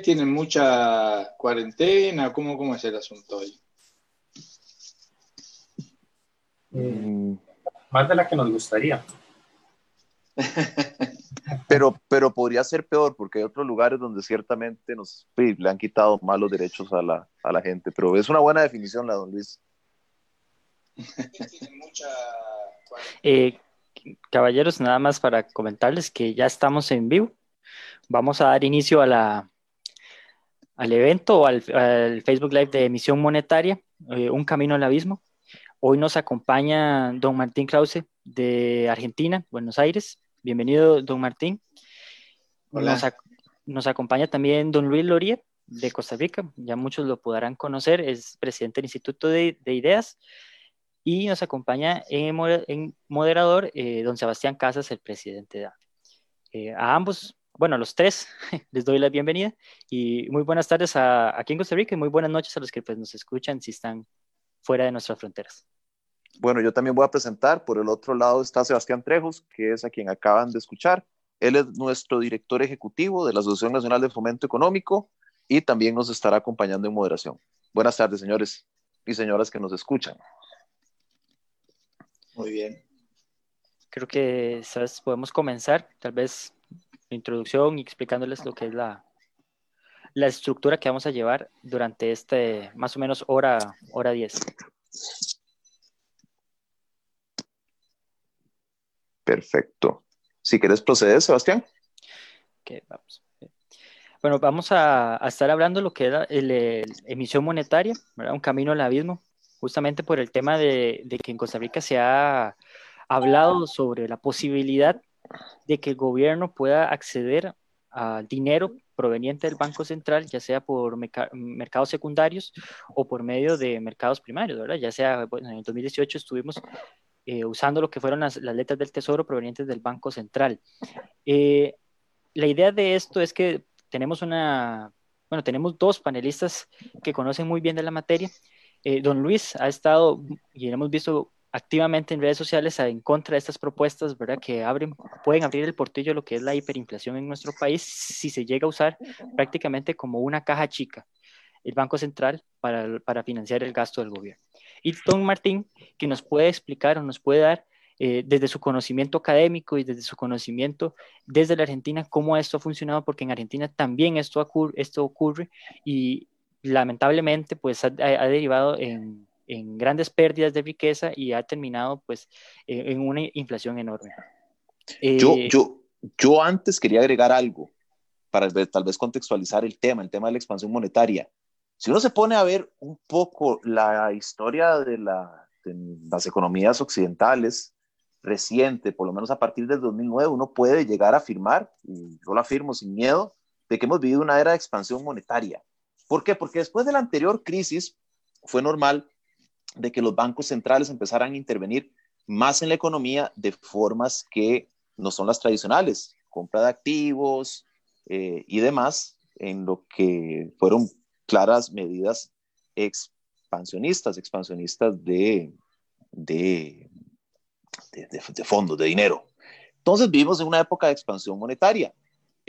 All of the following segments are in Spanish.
tienen mucha cuarentena? ¿Cómo, cómo es el asunto ahí? Mm. Más de la que nos gustaría. pero, pero podría ser peor porque hay otros lugares donde ciertamente nos le han quitado malos derechos a la, a la gente. Pero es una buena definición la don Luis. Eh, caballeros, nada más para comentarles que ya estamos en vivo. Vamos a dar inicio a la, al evento, al, al Facebook Live de emisión monetaria, eh, Un Camino al Abismo. Hoy nos acompaña don Martín Krause de Argentina, Buenos Aires. Bienvenido, don Martín. Nos, nos, acompaña también don Luis Loría de Costa Rica, ya muchos lo podrán conocer, es presidente del Instituto de, de Ideas. Y nos acompaña en, en moderador eh, don Sebastián Casas, el presidente de eh, a ambos, bueno, a los tres, les doy la bienvenida y muy buenas tardes a, aquí en Costa Rica y muy buenas noches a los que pues, nos escuchan si están fuera de nuestras fronteras. Bueno, yo también voy a presentar, por el otro lado está Sebastián Trejos, que es a quien acaban de escuchar. Él es nuestro director ejecutivo de la Asociación Nacional de Fomento Económico y también nos estará acompañando en moderación. Buenas tardes, señores y señoras que nos escuchan. Muy bien. Creo que ¿sabes? podemos comenzar, tal vez, introducción y explicándoles lo que es la, la estructura que vamos a llevar durante este más o menos hora, hora 10. Perfecto. Si quieres proceder, Sebastián. vamos. Bueno, vamos a, estar hablando de lo que es la emisión monetaria, un camino al abismo, justamente por el tema de, que en Costa Rica se ha hablado sobre la posibilidad de que el gobierno pueda acceder al dinero proveniente del Banco Central, ya sea por mercados secundarios o por medio de mercados primarios, ¿verdad? Ya sea, bueno, en el 2018 estuvimos eh, usando lo que fueron las, letras del Tesoro provenientes del Banco Central. Eh, la idea de esto es que tenemos una, bueno, tenemos dos panelistas que conocen muy bien de la materia eh, don Luis ha estado, y hemos visto activamente en redes sociales en contra de estas propuestas, ¿verdad? Que pueden abrir el portillo lo que es la hiperinflación en nuestro país si se llega a usar prácticamente como una caja chica, el Banco Central, para, para financiar el gasto del gobierno. Y don Martín, que nos puede explicar o nos puede dar eh, desde su conocimiento académico y desde su conocimiento desde la Argentina, cómo esto ha funcionado, porque en Argentina también esto ocurre y lamentablemente pues ha, derivado en, grandes pérdidas de riqueza y ha terminado pues en una inflación enorme. yo, eh, yo, yo antes quería agregar algo para tal vez contextualizar el tema, el tema de la expansión monetaria. Si uno se pone a ver un poco la historia de, las economías occidentales reciente, por lo menos a partir del 2009, uno puede llegar a afirmar, y yo lo afirmo sin miedo, de que hemos vivido una era de expansión monetaria. ¿Por qué? Porque después de la anterior crisis fue normal de que los bancos centrales empezaran a intervenir más en la economía de formas que no son las tradicionales, compra de activos eh, y demás, en lo que fueron claras medidas expansionistas, expansionistas de, de, de, de fondos, de dinero. Entonces vivimos en una época de expansión monetaria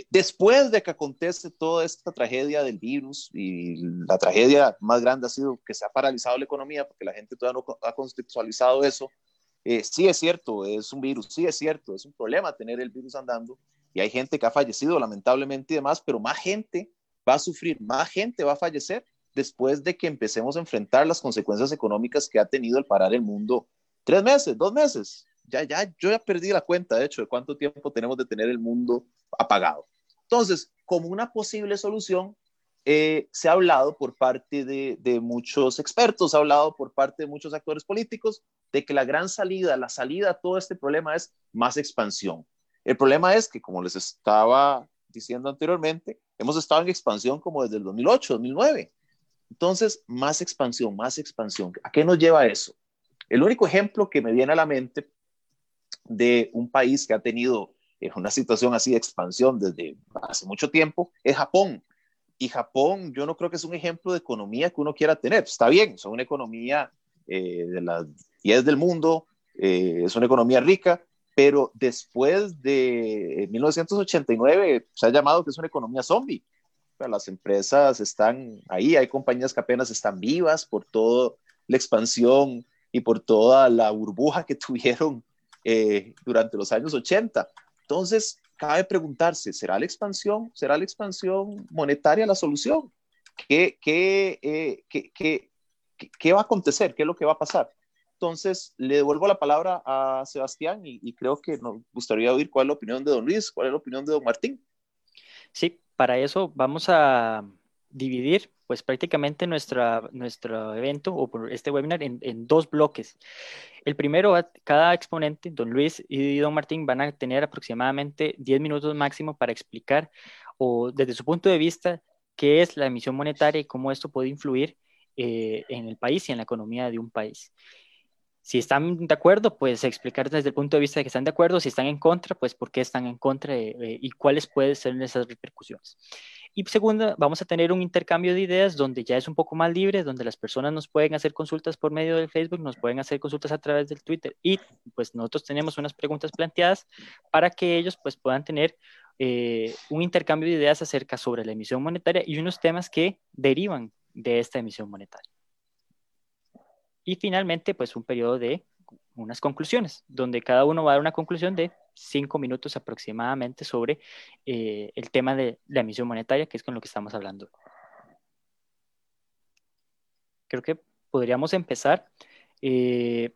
después de que acontece toda esta tragedia del virus y la tragedia más grande ha sido que se ha paralizado la economía porque la gente todavía no ha contextualizado eso, eh, sí es cierto, es un virus, sí es cierto, es un problema tener el virus andando y hay gente que ha fallecido lamentablemente y demás, pero más gente va a sufrir, más gente va a fallecer después de que empecemos a enfrentar las consecuencias económicas que ha tenido el parar el mundo tres meses, dos meses, ya, ya, yo ya perdí la cuenta, de hecho, de cuánto tiempo tenemos de tener el mundo apagado. Entonces, como una posible solución, eh, se ha hablado por parte de, de, muchos expertos, se ha hablado por parte de muchos actores políticos de que la gran salida, la salida a todo este problema es más expansión. El problema es que, como les estaba diciendo anteriormente, hemos estado en expansión como desde el 2008, 2009. Entonces, más expansión, más expansión. ¿A qué nos lleva eso? El único ejemplo que me viene a la mente de un país que ha tenido eh, una situación así de expansión desde hace mucho tiempo es Japón. Y Japón, yo no creo que es un ejemplo de economía que uno quiera tener. Está bien, son una economía eh, de las 10 del mundo, eh, es una economía rica, pero después de 1989 se ha llamado que es una economía zombie. las empresas están ahí, hay compañías que apenas están vivas por toda la expansión y por toda la burbuja que tuvieron eh, durante los años 80. Entonces, cabe preguntarse, ¿será la expansión, será la expansión monetaria la solución? ¿Qué, qué, eh, qué, qué, qué va a acontecer? ¿Qué es lo que va a pasar? Entonces, le devuelvo la palabra a Sebastián y, creo que nos gustaría oír cuál es la opinión de don Luis, cuál es la opinión de don Martín. Sí, para eso vamos a dividir pues prácticamente nuestra, nuestro evento o por este webinar en, dos bloques. El primero, cada exponente, don Luis y don Martín, van a tener aproximadamente 10 minutos máximo para explicar o desde su punto de vista qué es la emisión monetaria y cómo esto puede influir eh, en el país y en la economía de un país. Si están de acuerdo, pues explicar desde el punto de vista de que están de acuerdo. Si están en contra, pues por qué están en contra eh, eh, y cuáles pueden ser esas repercusiones. Y segundo, vamos a tener un intercambio de ideas donde ya es un poco más libre, donde las personas nos pueden hacer consultas por medio del Facebook, nos pueden hacer consultas a través del Twitter y pues nosotros tenemos unas preguntas planteadas para que ellos pues puedan tener eh, un intercambio de ideas acerca sobre la emisión monetaria y unos temas que derivan de esta emisión monetaria. Y finalmente, pues un periodo de unas conclusiones, donde cada uno va a dar una conclusión de cinco minutos aproximadamente sobre eh, el tema de la emisión monetaria, que es con lo que estamos hablando. Creo que podríamos empezar. Eh,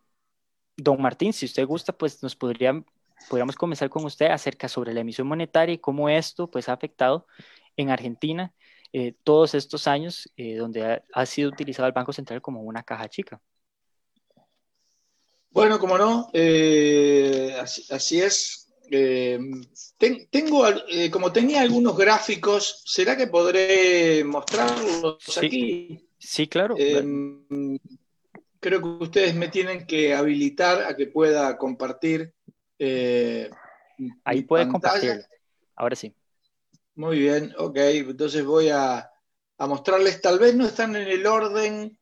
don Martín, si usted gusta, pues nos podría, podríamos comenzar con usted acerca sobre la emisión monetaria y cómo esto pues, ha afectado en Argentina eh, todos estos años donde ha sido utilizado el Banco Central como una caja chica. Bueno, como no, eh, así, es. Eh, tengo, eh, como tenía algunos gráficos, ¿será que podré mostrarlos aquí? Sí, claro. creo que ustedes me tienen que habilitar a que pueda compartir. Ahí puede compartir. Ahora sí. Muy bien, ok. Entonces voy a, a mostrarles, tal vez no están en el orden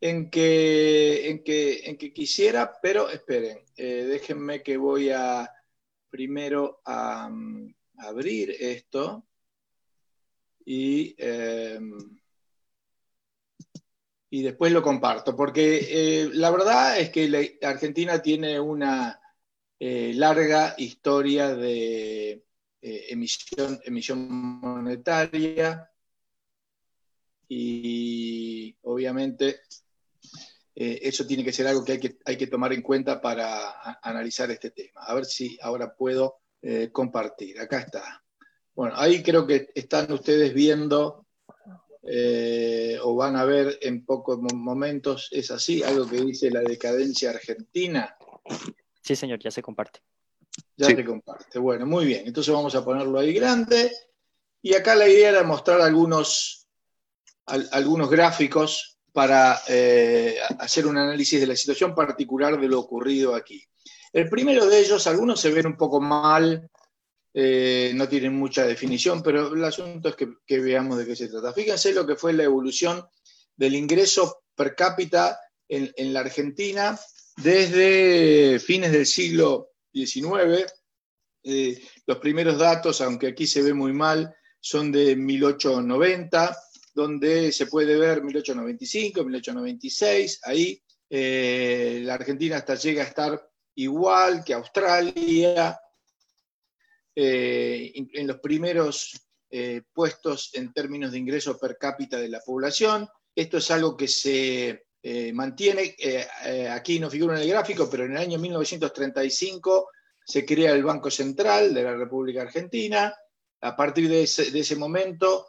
en que, en que, en que quisiera, pero esperen, eh, déjenme que voy a primero a, mm, abrir esto y, em, y después lo comparto, porque eh, la verdad es que la Argentina tiene una eh, larga historia de emisión, emisión monetaria y obviamente eh, eso tiene que ser algo que hay, que hay que tomar en cuenta para analizar este tema. A ver si ahora puedo eh, compartir. Acá está. Bueno, ahí creo que están ustedes viendo eh, o van a ver en pocos momentos, es así, algo que dice la decadencia argentina. Sí, señor, ya se comparte. Ya se comparte. Bueno, muy bien. Entonces vamos a ponerlo ahí grande. Y acá la idea era mostrar algunos, algunos gráficos para eh, hacer un análisis de la situación particular de lo ocurrido aquí. El primero de ellos, algunos se ven un poco mal, eh, no tienen mucha definición, pero el asunto es que, veamos de qué se trata. Fíjense lo que fue la evolución del ingreso per cápita en, la Argentina desde fines del siglo XIX. Eh, los primeros datos, aunque aquí se ve muy mal, son de 1890 donde se puede ver 1895, 1896, ahí eh, la Argentina hasta llega a estar igual que Australia, eh, en los primeros eh, puestos en términos de ingreso per cápita de la población. Esto es algo que se mantiene, aquí no figura en el gráfico, pero en el año 1935 se crea el Banco Central de la República Argentina. A partir de ese momento,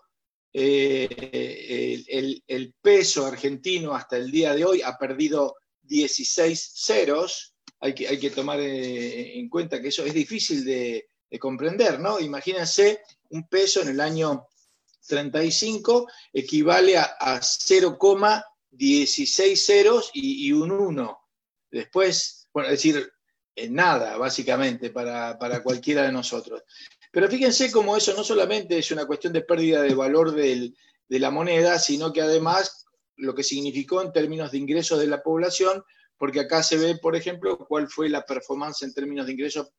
eh, el, peso argentino hasta el día de hoy ha perdido 16 ceros. Hay que, tomar eh, en cuenta que eso es difícil de, comprender, ¿no? Imagínense un peso en el año 35 equivale a, 0,16 ceros y, un 1. Después, bueno, es decir, nada, básicamente, para, para cualquiera de nosotros. Pero fíjense cómo eso no solamente es una cuestión de pérdida de valor de la moneda, sino que además lo que significó en términos de ingresos de la población, porque acá se ve, por ejemplo, cuál fue la performance en términos de ingresos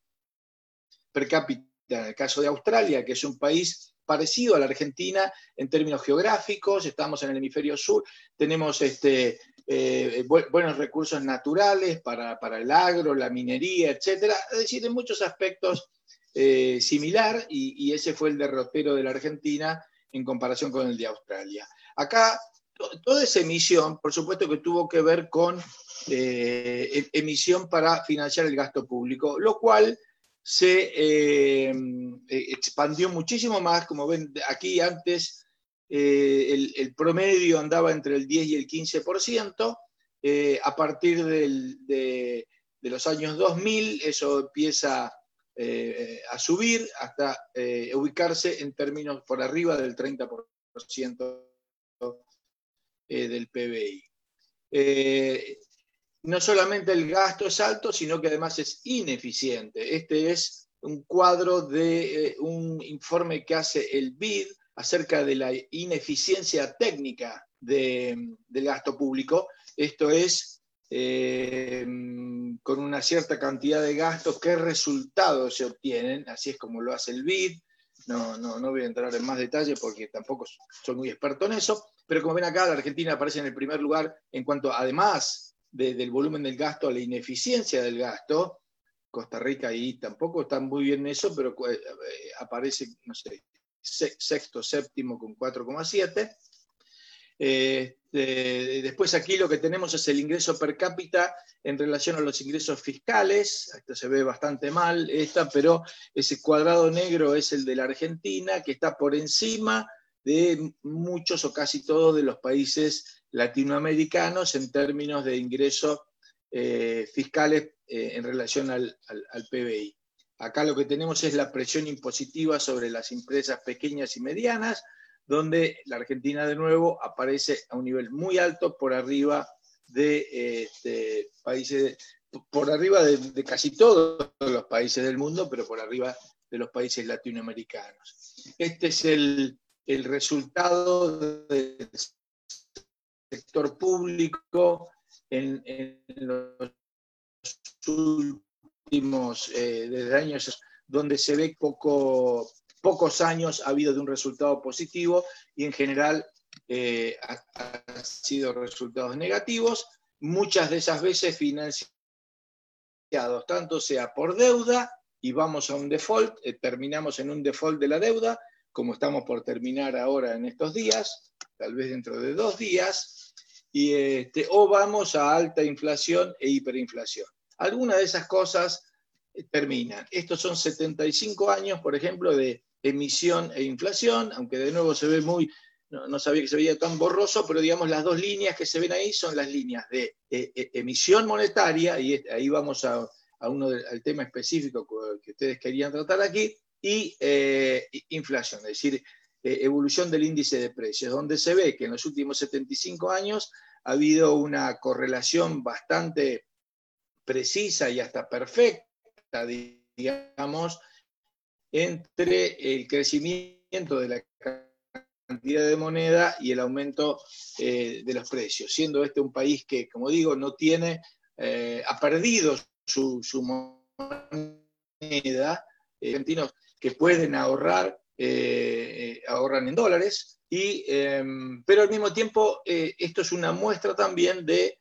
per cápita en el caso de Australia, que es un país parecido a la Argentina en términos geográficos, estamos en el hemisferio sur, tenemos este, eh, buenos recursos naturales para, el agro, la minería, etc. Es decir, en muchos aspectos eh, similar y, ese fue el derrotero de la Argentina en comparación con el de Australia. Acá, toda esa emisión, por supuesto que tuvo que ver con eh, em, emisión para financiar el gasto público, lo cual se eh, expandió muchísimo más, como ven aquí antes, el, promedio andaba entre el 10 y el 15%, a partir de, de, los años 2000 eso empieza eh, a subir hasta eh, ubicarse en términos por arriba del 30% eh, del PBI. no solamente el gasto es alto, sino que además es ineficiente. Este es un cuadro de un informe que hace el BID acerca de la ineficiencia técnica del gasto público. Esto es eh, con una cierta cantidad de gastos, qué resultados se obtienen, así es como lo hace el BID. No, no, no voy a entrar en más detalle porque tampoco soy muy experto en eso, pero como ven acá, la Argentina aparece en el primer lugar en cuanto, además del volumen del gasto, a la ineficiencia del gasto. Costa Rica ahí tampoco está muy bien en eso, pero eh, aparece, no sé, sexto, séptimo con 4,7. Eh, después aquí lo que tenemos es el ingreso per cápita en relación a los ingresos fiscales. Esto se ve bastante mal, esta, pero ese cuadrado negro es el de la Argentina, que está por encima de muchos o casi todos de los países latinoamericanos en términos de ingresos eh, fiscales eh, en relación al PBI. Acá lo que tenemos es la presión impositiva sobre las empresas pequeñas y medianas, donde la Argentina de nuevo aparece a un nivel muy alto por arriba de, este, países, por arriba de, casi todos los países del mundo, pero por arriba de los países latinoamericanos. Este es el, resultado del sector público en, los últimos eh, desde años donde se ve poco pocos años ha habido de un resultado positivo y en general eh, han sido resultados negativos, muchas de esas veces financiados tanto sea por deuda y vamos a un default, eh, terminamos en un default de la deuda, como estamos por terminar ahora en estos días, tal vez dentro de dos días, y, este, o vamos a alta inflación e hiperinflación. Algunas de esas cosas eh, terminan. Estos son 75 años, por ejemplo, de emisión e inflación, aunque de nuevo se ve muy, no, sabía que se veía tan borroso, pero digamos las dos líneas que se ven ahí son las líneas de e, e, emisión monetaria, y ahí vamos a, uno al tema específico que ustedes querían tratar aquí, y eh, inflación, es decir, eh, evolución del índice de precios, donde se ve que en los últimos 75 años ha habido una correlación bastante precisa y hasta perfecta, digamos, entre el crecimiento de la cantidad de moneda y el aumento eh, de los precios, siendo este un país que, como digo, no tiene, eh, ha perdido su, moneda, eh, argentinos que pueden ahorrar, ahorran en dólares, y, em, pero al mismo tiempo esto es una muestra también de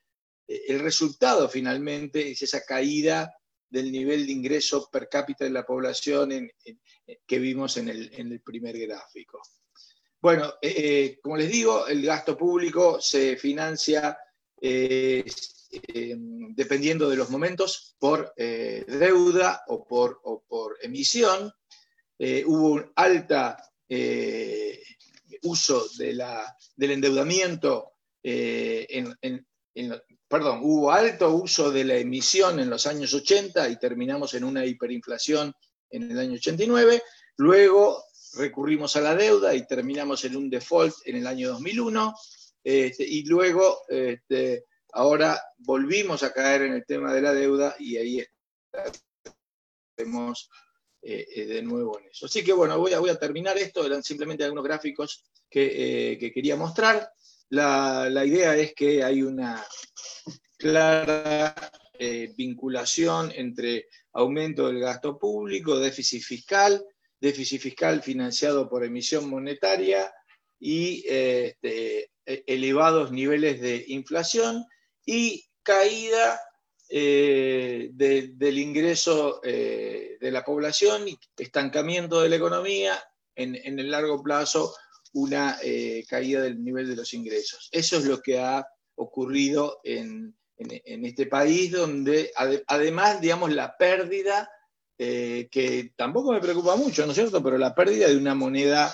el resultado finalmente, es esa caída del nivel de ingreso per cápita de la población que vimos en el, primer gráfico. Bueno, eh, eh, como les digo, el gasto público se financia eh, dependiendo de los momentos por deuda o por, emisión. hubo un alta uso del endeudamiento en, perdón, hubo alto uso de la emisión en los años 80 y terminamos en una hiperinflación en el año 89. Luego recurrimos a la deuda y terminamos en un default en el año 2001. Este, y luego, este, ahora volvimos a caer en el tema de la deuda y ahí estamos eh, de nuevo en eso. Así que bueno, voy a, voy a terminar esto, eran simplemente algunos gráficos que, eh, quería mostrar. La, la, idea es que hay una, clara eh, vinculación entre aumento del gasto público, déficit fiscal déficit fiscal financiado por emisión monetaria y este, e, elevados niveles de inflación y caída eh, del ingreso eh, de la población y estancamiento de la economía, en, el largo plazo una eh, caída del nivel de los ingresos. Eso es lo que ha ocurrido en, este país, donde además, digamos, la pérdida, que tampoco me preocupa mucho, ¿no es cierto?, pero la pérdida de una moneda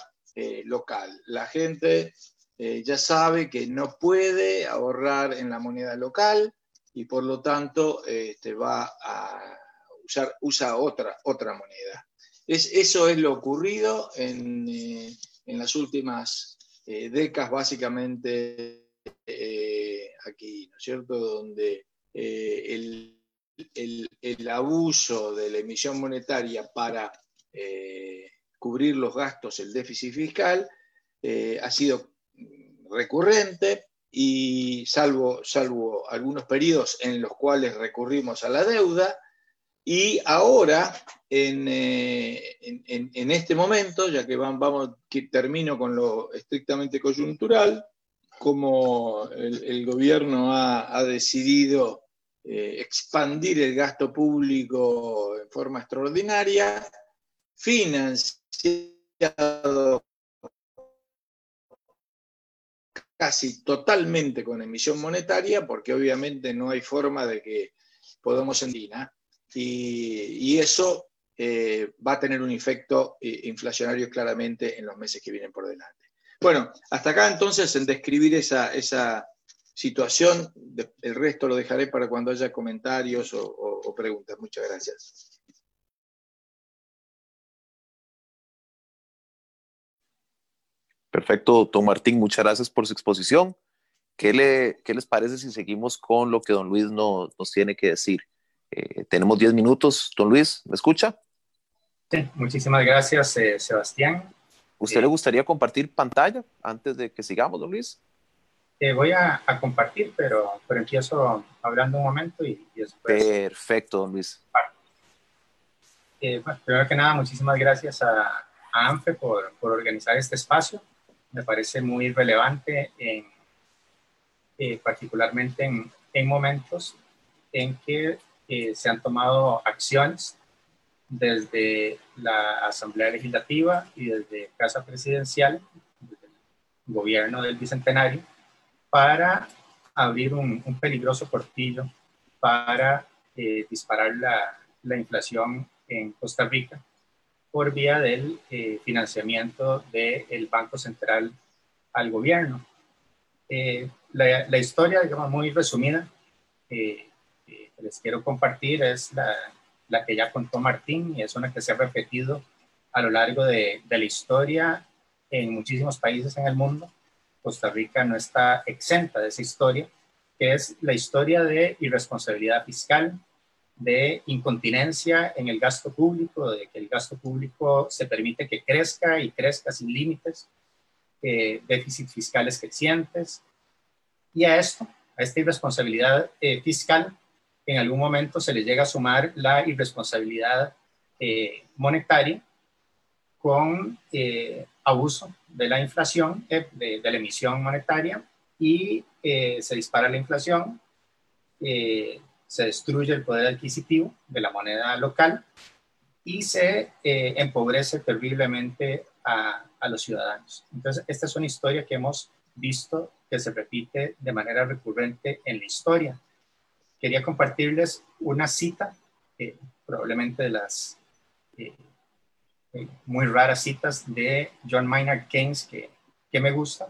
local. La gente ya sabe que no puede ahorrar en la moneda local, y por lo tanto este, va a usar usa otra, otra moneda. Es, eso es lo ocurrido en, eh, las últimas eh, décadas, básicamente eh, aquí, ¿no es cierto?, donde el, el, abuso de la emisión monetaria para cubrir los gastos, el déficit fiscal, ha sido recurrente, y salvo, salvo algunos periodos en los cuales recurrimos a la deuda, y ahora, en, eh, en, este momento, ya que vamos, que termino con lo estrictamente coyuntural, como el, gobierno ha, decidido eh, expandir el gasto público en forma extraordinaria, financiado casi totalmente con emisión monetaria, porque obviamente no hay forma de que podamos en y, eso eh, va a tener un efecto eh, inflacionario claramente en los meses que vienen por delante. Bueno, hasta acá entonces en describir esa, esa situación, el resto lo dejaré para cuando haya comentarios o preguntas. Muchas gracias. Perfecto, doctor Martín, muchas gracias por su exposición. ¿Qué, le, qué les parece si seguimos con lo que don Luis nos tiene que decir? Eh, tenemos 10 minutos. Don Luis, ¿me escucha? Sí, muchísimas gracias, eh, Sebastián. ¿Usted le gustaría compartir pantalla antes de que sigamos, don Luis? Eh, voy a, compartir, pero, pero empiezo hablando un momento y, después... Perfecto, don Luis. primero que nada, muchísimas gracias a, a ANFE por, por organizar este espacio me parece muy relevante, en, eh, particularmente en, en, momentos en que eh, se han tomado acciones desde la Asamblea Legislativa y desde Casa Presidencial, desde el gobierno del Bicentenario, para abrir un, peligroso portillo para eh, disparar la, la inflación en Costa Rica por vía del eh, financiamiento del Banco Central al gobierno. Eh, la, historia, digamos, muy resumida, que les quiero compartir es la, la, que ya contó Martín y es una que se ha repetido a lo largo de, de la historia en muchísimos países en el mundo. Costa Rica no está exenta de esa historia, que es la historia de irresponsabilidad fiscal, de incontinencia en el gasto público, de que el gasto público se permite que crezca y crezca sin límites, eh, déficits fiscales crecientes. Y a esto, a esta irresponsabilidad eh, fiscal, en algún momento se le llega a sumar la irresponsabilidad eh, monetaria con abuso de la inflación, de, la emisión monetaria, y se dispara la inflación se destruye el poder adquisitivo de la moneda local y se eh, empobrece terriblemente a, a, los ciudadanos. Entonces, esta es una historia que hemos visto que se repite de manera recurrente en la historia. Quería compartirles una cita, eh, probablemente de las eh, muy raras citas de John Maynard Keynes que, que me gusta.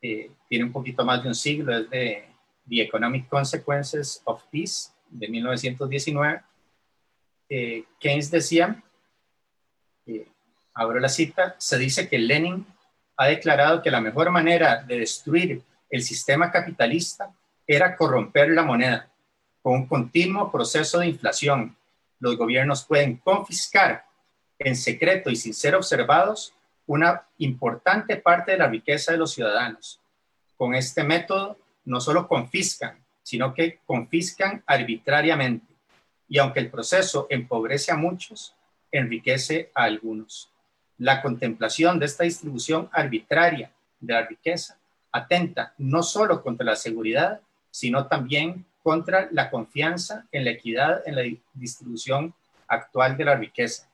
tiene un poquito más de un siglo, es de The Economic Consequences of Peace, de 1919, eh, Keynes decía, eh, abro la cita, se dice que Lenin ha declarado que la mejor manera de destruir el sistema capitalista era corromper la moneda con un continuo proceso de inflación. Los gobiernos pueden confiscar en secreto y sin ser observados una importante parte de la riqueza de los ciudadanos. Con este método no solo confiscan, sino que confiscan arbitrariamente. Y aunque el proceso empobrece a muchos, enriquece a algunos. La contemplación de esta distribución arbitraria de la riqueza atenta no solo contra la seguridad, sino también contra la confianza en la equidad en la distribución actual de la riqueza.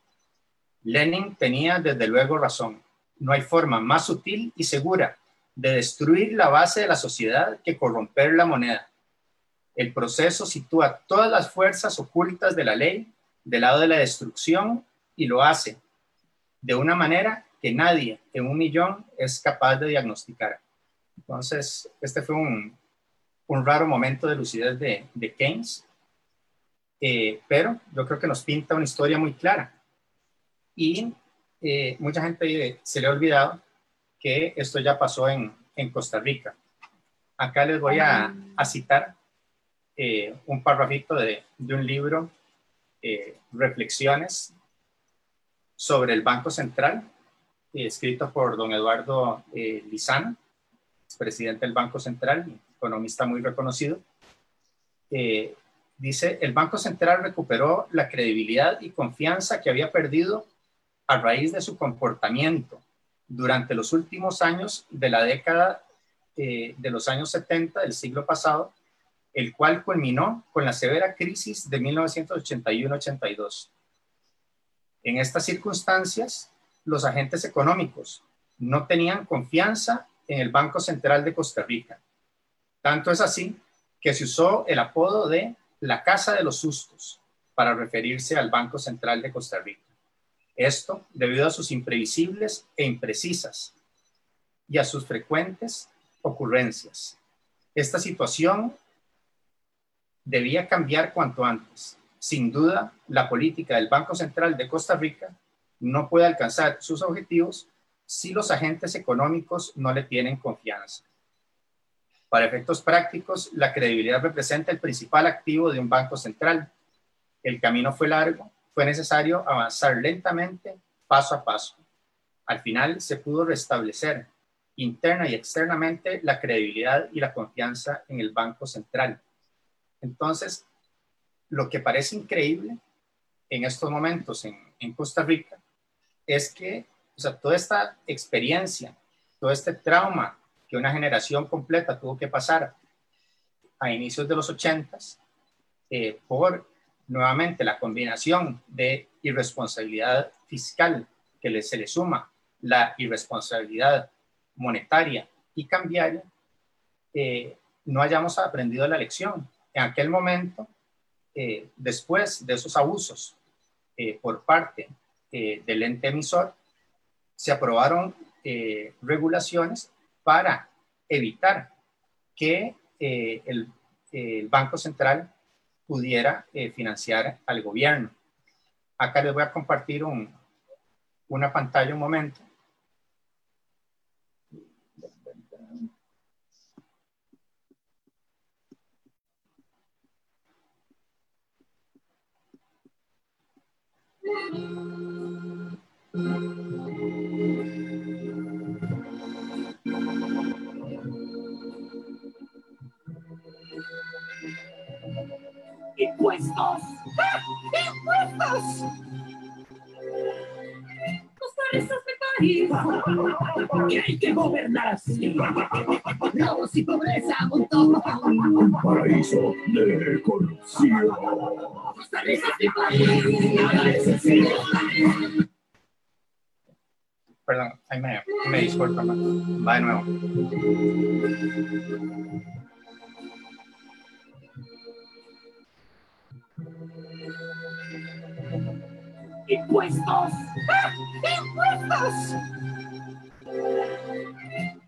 Lenin tenía desde luego razón. No hay forma más sutil y segura de destruir la base de la sociedad que corromper la moneda. El proceso sitúa todas las fuerzas ocultas de la ley del lado de la destrucción y lo hace de una manera que nadie en un millón es capaz de diagnosticar. Entonces, este fue un, un raro momento de lucidez de, de Keynes, eh, pero yo creo que nos pinta una historia muy clara. Y eh, mucha gente se le ha olvidado que esto ya pasó en, en Costa Rica. Acá les voy a, a citar eh, un parrafito de, de un libro, Reflexiones sobre el Banco Central, escrito por don Eduardo Lizana presidente del Banco Central, economista muy reconocido, eh, dice, el Banco Central recuperó la credibilidad y confianza que había perdido a raíz de su comportamiento durante los últimos años de la década eh, de los años 70 del siglo pasado, el cual culminó con la severa crisis de 1981-82. En estas circunstancias, los agentes económicos no tenían confianza en el Banco Central de Costa Rica. Tanto es así que se usó el apodo de la Casa de los Sustos para referirse al Banco Central de Costa Rica. Esto debido a sus imprevisibles e imprecisas y a sus frecuentes ocurrencias. Esta situación debía cambiar cuanto antes. Sin duda, la política del Banco Central de Costa Rica no puede alcanzar sus objetivos si los agentes económicos no le tienen confianza. Para efectos prácticos, la credibilidad representa el principal activo de un banco central. El camino fue largo, fue necesario avanzar lentamente, paso a paso. Al final se pudo restablecer interna y externamente la credibilidad y la confianza en el Banco Central. Entonces, lo que parece increíble en estos momentos en, Costa Rica es que o sea, toda esta experiencia, todo este trauma que una generación completa tuvo que pasar a inicios de los ochentas eh, por nuevamente la combinación de irresponsabilidad fiscal que se le suma la irresponsabilidad monetaria y cambiaria, eh, no hayamos aprendido la lección. En aquel momento, eh, después de esos abusos por parte del ente emisor, se aprobaron eh, regulaciones para evitar que eh, el, Banco Central pudiera eh, financiar al gobierno. Acá les voy a compartir una pantalla un momento. ¡Impuestos! ¡Impuestos! Costarricenses de país. Que hay que gobernar así. Robos y pobreza montón. Paraíso de corrupción. Costarricenses de país. Nada es sencillo. Perdón, ahí me, me disculpa. Va de nuevo. ¡Impuestos! ¡Impuestos!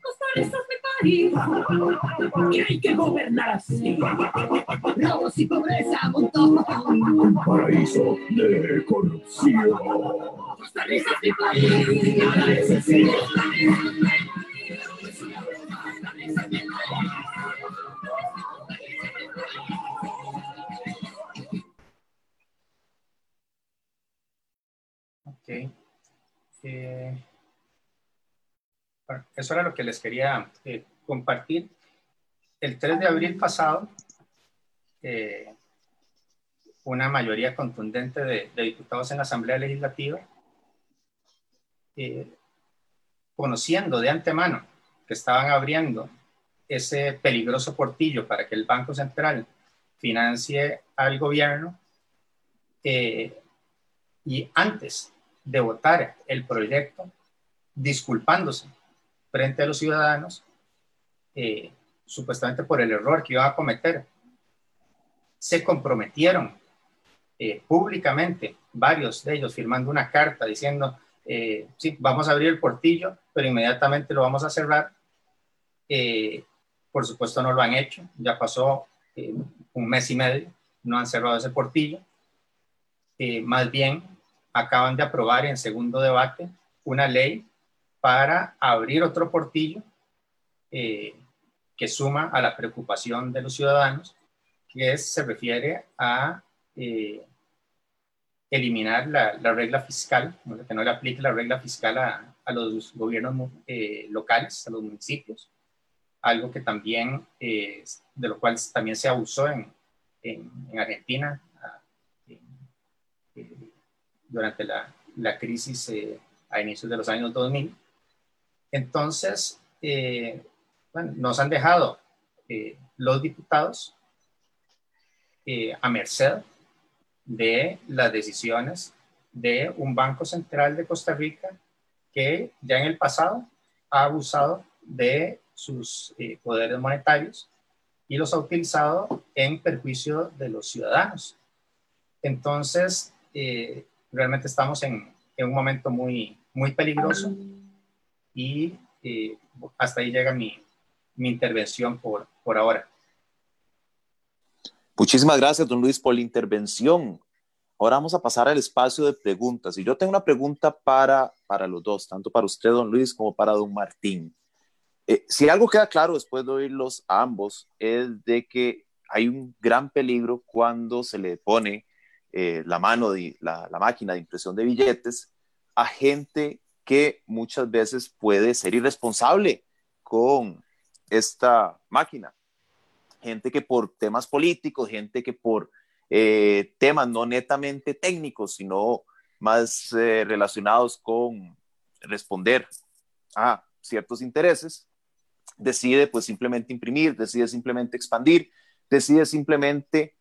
Costarricenses de país. Que hay que gobernar así. Robos y pobreza montón. Paraíso de corrupción. Costarricenses de país. Nada es Eh, eso era lo que les quería eh, compartir. El 3 de abril pasado, eh, una mayoría contundente de, diputados en la Asamblea Legislativa conociendo de antemano que estaban abriendo ese peligroso portillo para que el Banco Central financie al gobierno y antes de votar el proyecto, disculpándose frente a los ciudadanos, eh, supuestamente por el error que iba a cometer, se comprometieron eh, públicamente, varios de ellos firmando una carta diciendo, sí, vamos a abrir el portillo, pero inmediatamente lo vamos a cerrar. por supuesto no lo han hecho, ya pasó un mes y medio, no han cerrado ese portillo. más bien acaban de aprobar en segundo debate una ley para abrir otro portillo eh, que suma a la preocupación de los ciudadanos, que se refiere a eh, eliminar la, regla fiscal, que no le aplique la regla fiscal a, los gobiernos eh, locales, a los municipios, algo que también, de lo cual también se abusó en, en, en Argentina, durante la, la crisis eh, a inicios de los años 2000. Entonces, eh, bueno, nos han dejado eh, los diputados a merced de las decisiones de un Banco Central de Costa Rica que ya en el pasado ha abusado de sus poderes monetarios y los ha utilizado en perjuicio de los ciudadanos. Entonces, realmente estamos en, un momento muy, muy peligroso y eh, hasta ahí llega mi, intervención por, por ahora. Muchísimas gracias, don Luis, por la intervención. Ahora vamos a pasar al espacio de preguntas. Y yo tengo una pregunta para, para los dos, tanto para usted, don Luis, como para don Martín. Eh, si algo queda claro después de oírlos a ambos, es de que hay un gran peligro cuando se le pone eh, la mano de la, máquina de impresión de billetes a gente que muchas veces puede ser irresponsable con esta máquina. Gente que por temas políticos, gente que por eh, temas no netamente técnicos, sino más eh, relacionados con responder a ciertos intereses, decide pues simplemente imprimir, decide simplemente expandir, decide simplemente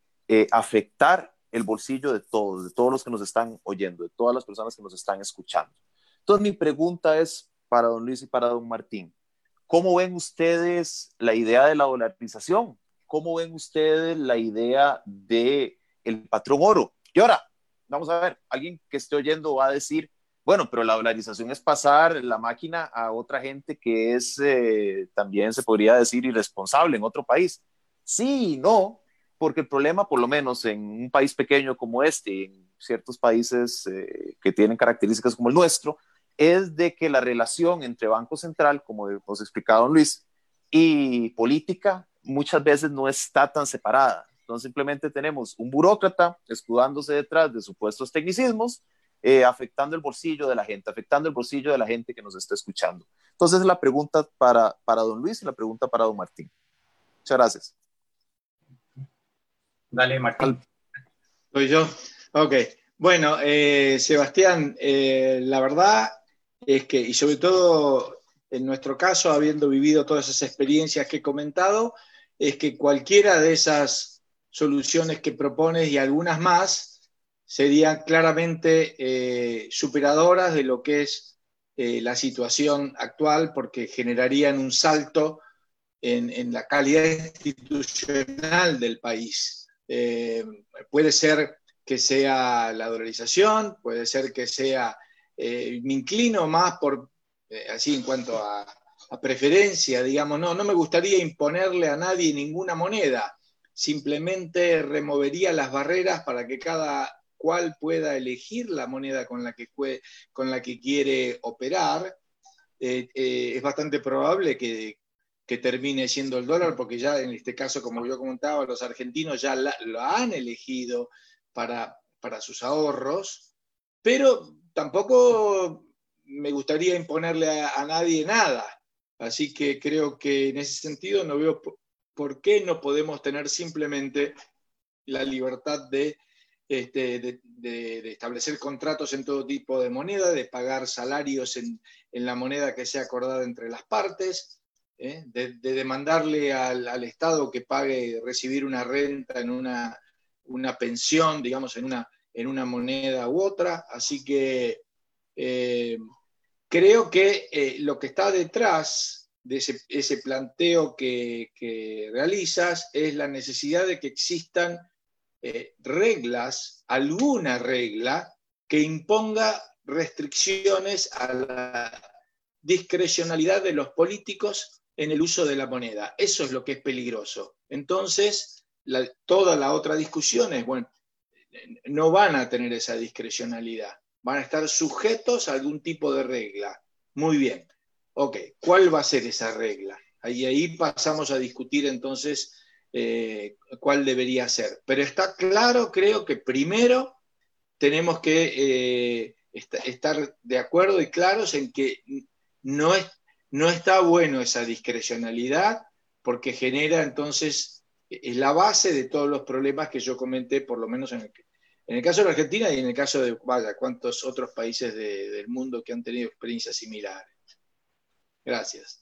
afectar el bolsillo de todos, de todos los que nos están oyendo, de todas las personas que nos están escuchando. Entonces, mi pregunta es para don Luis y para don Martín. ¿Cómo ven ustedes la idea de la dolarización? ¿Cómo ven ustedes la idea de el patrón oro? Y ahora, vamos a ver, alguien que esté oyendo va a decir, bueno, pero la dolarización es pasar la máquina a otra gente que es, eh, también se podría decir, irresponsable en otro país. Sí, no, porque el problema, por lo menos en un país pequeño como este, en ciertos países eh, que tienen características como el nuestro, es de que la relación entre Banco Central, como nos explicado don Luis, y política muchas veces no está tan separada. Entonces simplemente tenemos un burócrata escudándose detrás de supuestos tecnicismos, eh, afectando el bolsillo de la gente, afectando el bolsillo de la gente que nos está escuchando. Entonces la pregunta para, para don Luis y la pregunta para don Martín. Muchas gracias. Dale, Martín. Soy yo. Ok. Bueno, eh, Sebastián, eh, la verdad es que, y sobre todo en nuestro caso, habiendo vivido todas esas experiencias que he comentado, es que cualquiera de esas soluciones que propones y algunas más serían claramente eh, superadoras de lo que es la situación actual porque generarían un salto en la calidad institucional del país. Eh, puede ser que sea la dolarización, puede ser que sea, eh, me inclino más por, eh, así en cuanto a, preferencia, digamos, no, no me gustaría imponerle a nadie ninguna moneda, simplemente removería las barreras para que cada cual pueda elegir la moneda con la que, con la que quiere operar. es bastante probable que, que termine siendo el dólar, porque ya en este caso, como yo comentaba, los argentinos ya lo han elegido para, para sus ahorros, pero tampoco me gustaría imponerle a, nadie nada. Así que creo que en ese sentido no veo por, qué no podemos tener simplemente la libertad de este, de, establecer contratos en todo tipo de moneda, de pagar salarios en, la moneda que sea acordada entre las partes, ¿eh? de, demandarle al, Estado que pague recibir una renta en una, pensión, digamos, en una, en una moneda u otra. Así que eh, creo que eh, lo que está detrás de ese, planteo que, que realizas es la necesidad de que existan reglas, alguna regla que imponga restricciones a la discrecionalidad de los políticos en el uso de la moneda. Eso es lo que es peligroso. Entonces, toda la otra discusión es, bueno, no van a tener esa discrecionalidad, van a estar sujetos a algún tipo de regla. Muy bien. Ok, ¿cuál va a ser esa regla? Ahí, ahí pasamos a discutir entonces eh, cuál debería ser. Pero está claro, creo que primero tenemos que eh, estar de acuerdo y claros en que no, es, no está bueno esa discrecionalidad porque genera entonces, es la base de todos los problemas que yo comenté, por lo menos en el, en el caso de la Argentina y en el caso de, vaya, cuántos otros países del mundo que han tenido experiencias similares. Gracias.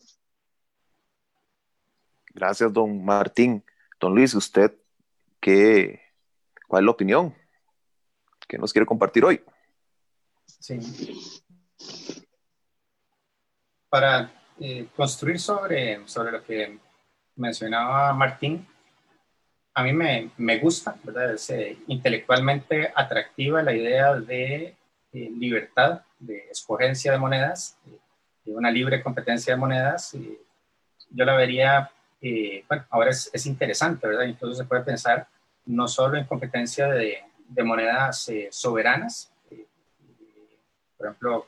Gracias, don Martín. Don Luis, ¿usted qué, cuál es la opinión que nos quiere compartir hoy? Sí. Para eh, construir sobre, sobre lo que mencionaba Martín, a mí me, me gusta, ¿verdad? Es eh, intelectualmente atractiva la idea de eh, libertad, de escogencia de monedas, de una libre competencia de monedas. yo la vería eh, bueno, ahora es, es, interesante, ¿verdad? Incluso se puede pensar no solo en competencia de, de monedas eh, soberanas, eh, por ejemplo,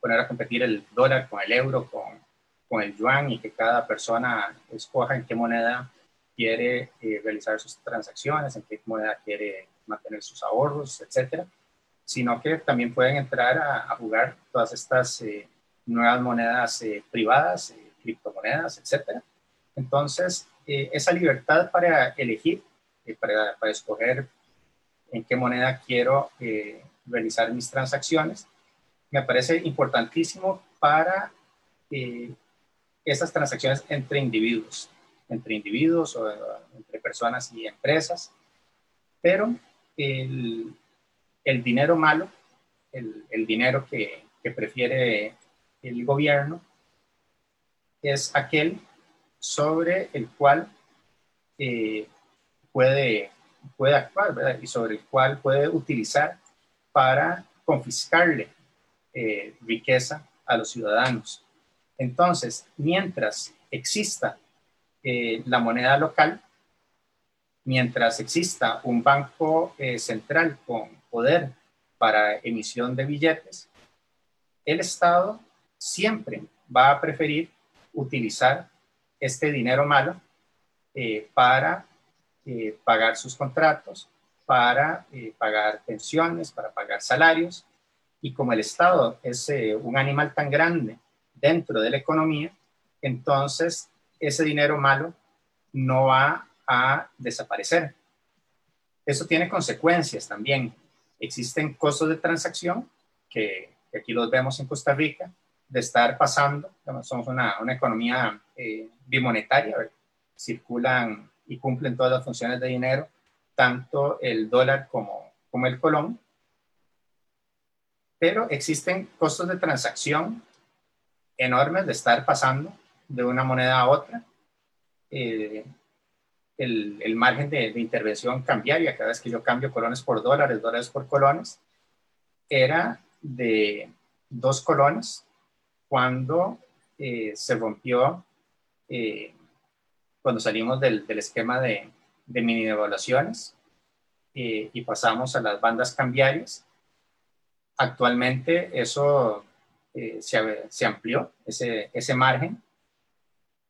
poner a competir el dólar con el euro, con, con, el yuan y que cada persona escoja en qué moneda quiere realizar sus transacciones, en qué moneda quiere mantener sus ahorros, etcétera, sino que también pueden entrar a, a jugar todas estas nuevas monedas privadas, criptomonedas, etcétera, entonces, eh, esa libertad para elegir, eh, para, para, escoger en qué moneda quiero eh, realizar mis transacciones, me parece importantísimo para esas transacciones entre individuos, entre individuos o entre personas y empresas. Pero el, dinero malo, el, dinero que, que prefiere el gobierno, es aquel sobre el cual eh, puede, puede actuar ¿verdad? y sobre el cual puede utilizar para confiscarle eh, riqueza a los ciudadanos. Entonces, mientras exista eh, la moneda local, mientras exista un banco central con poder para emisión de billetes, el Estado siempre va a preferir utilizar este dinero malo eh, para eh, pagar sus contratos, para eh, pagar pensiones, para pagar salarios. Y como el Estado es un animal tan grande dentro de la economía, entonces ese dinero malo no va a desaparecer. Eso tiene consecuencias también. Existen costos de transacción que, que aquí los vemos en Costa Rica, de estar pasando, somos una, una economía eh, bimonetaria, circulan y cumplen todas las funciones de dinero, tanto el dólar como, como el colón, pero existen costos de transacción enormes de estar pasando de una moneda a otra. Eh, el, margen de, de, intervención cambiaria, cada vez que yo cambio colones por dólares, dólares por colones, era de dos colones cuando eh, se rompió, eh, cuando salimos del, del esquema de, de, mini devaluaciones eh, y pasamos a las bandas cambiarias. Actualmente eso se, se, amplió, ese, ese margen,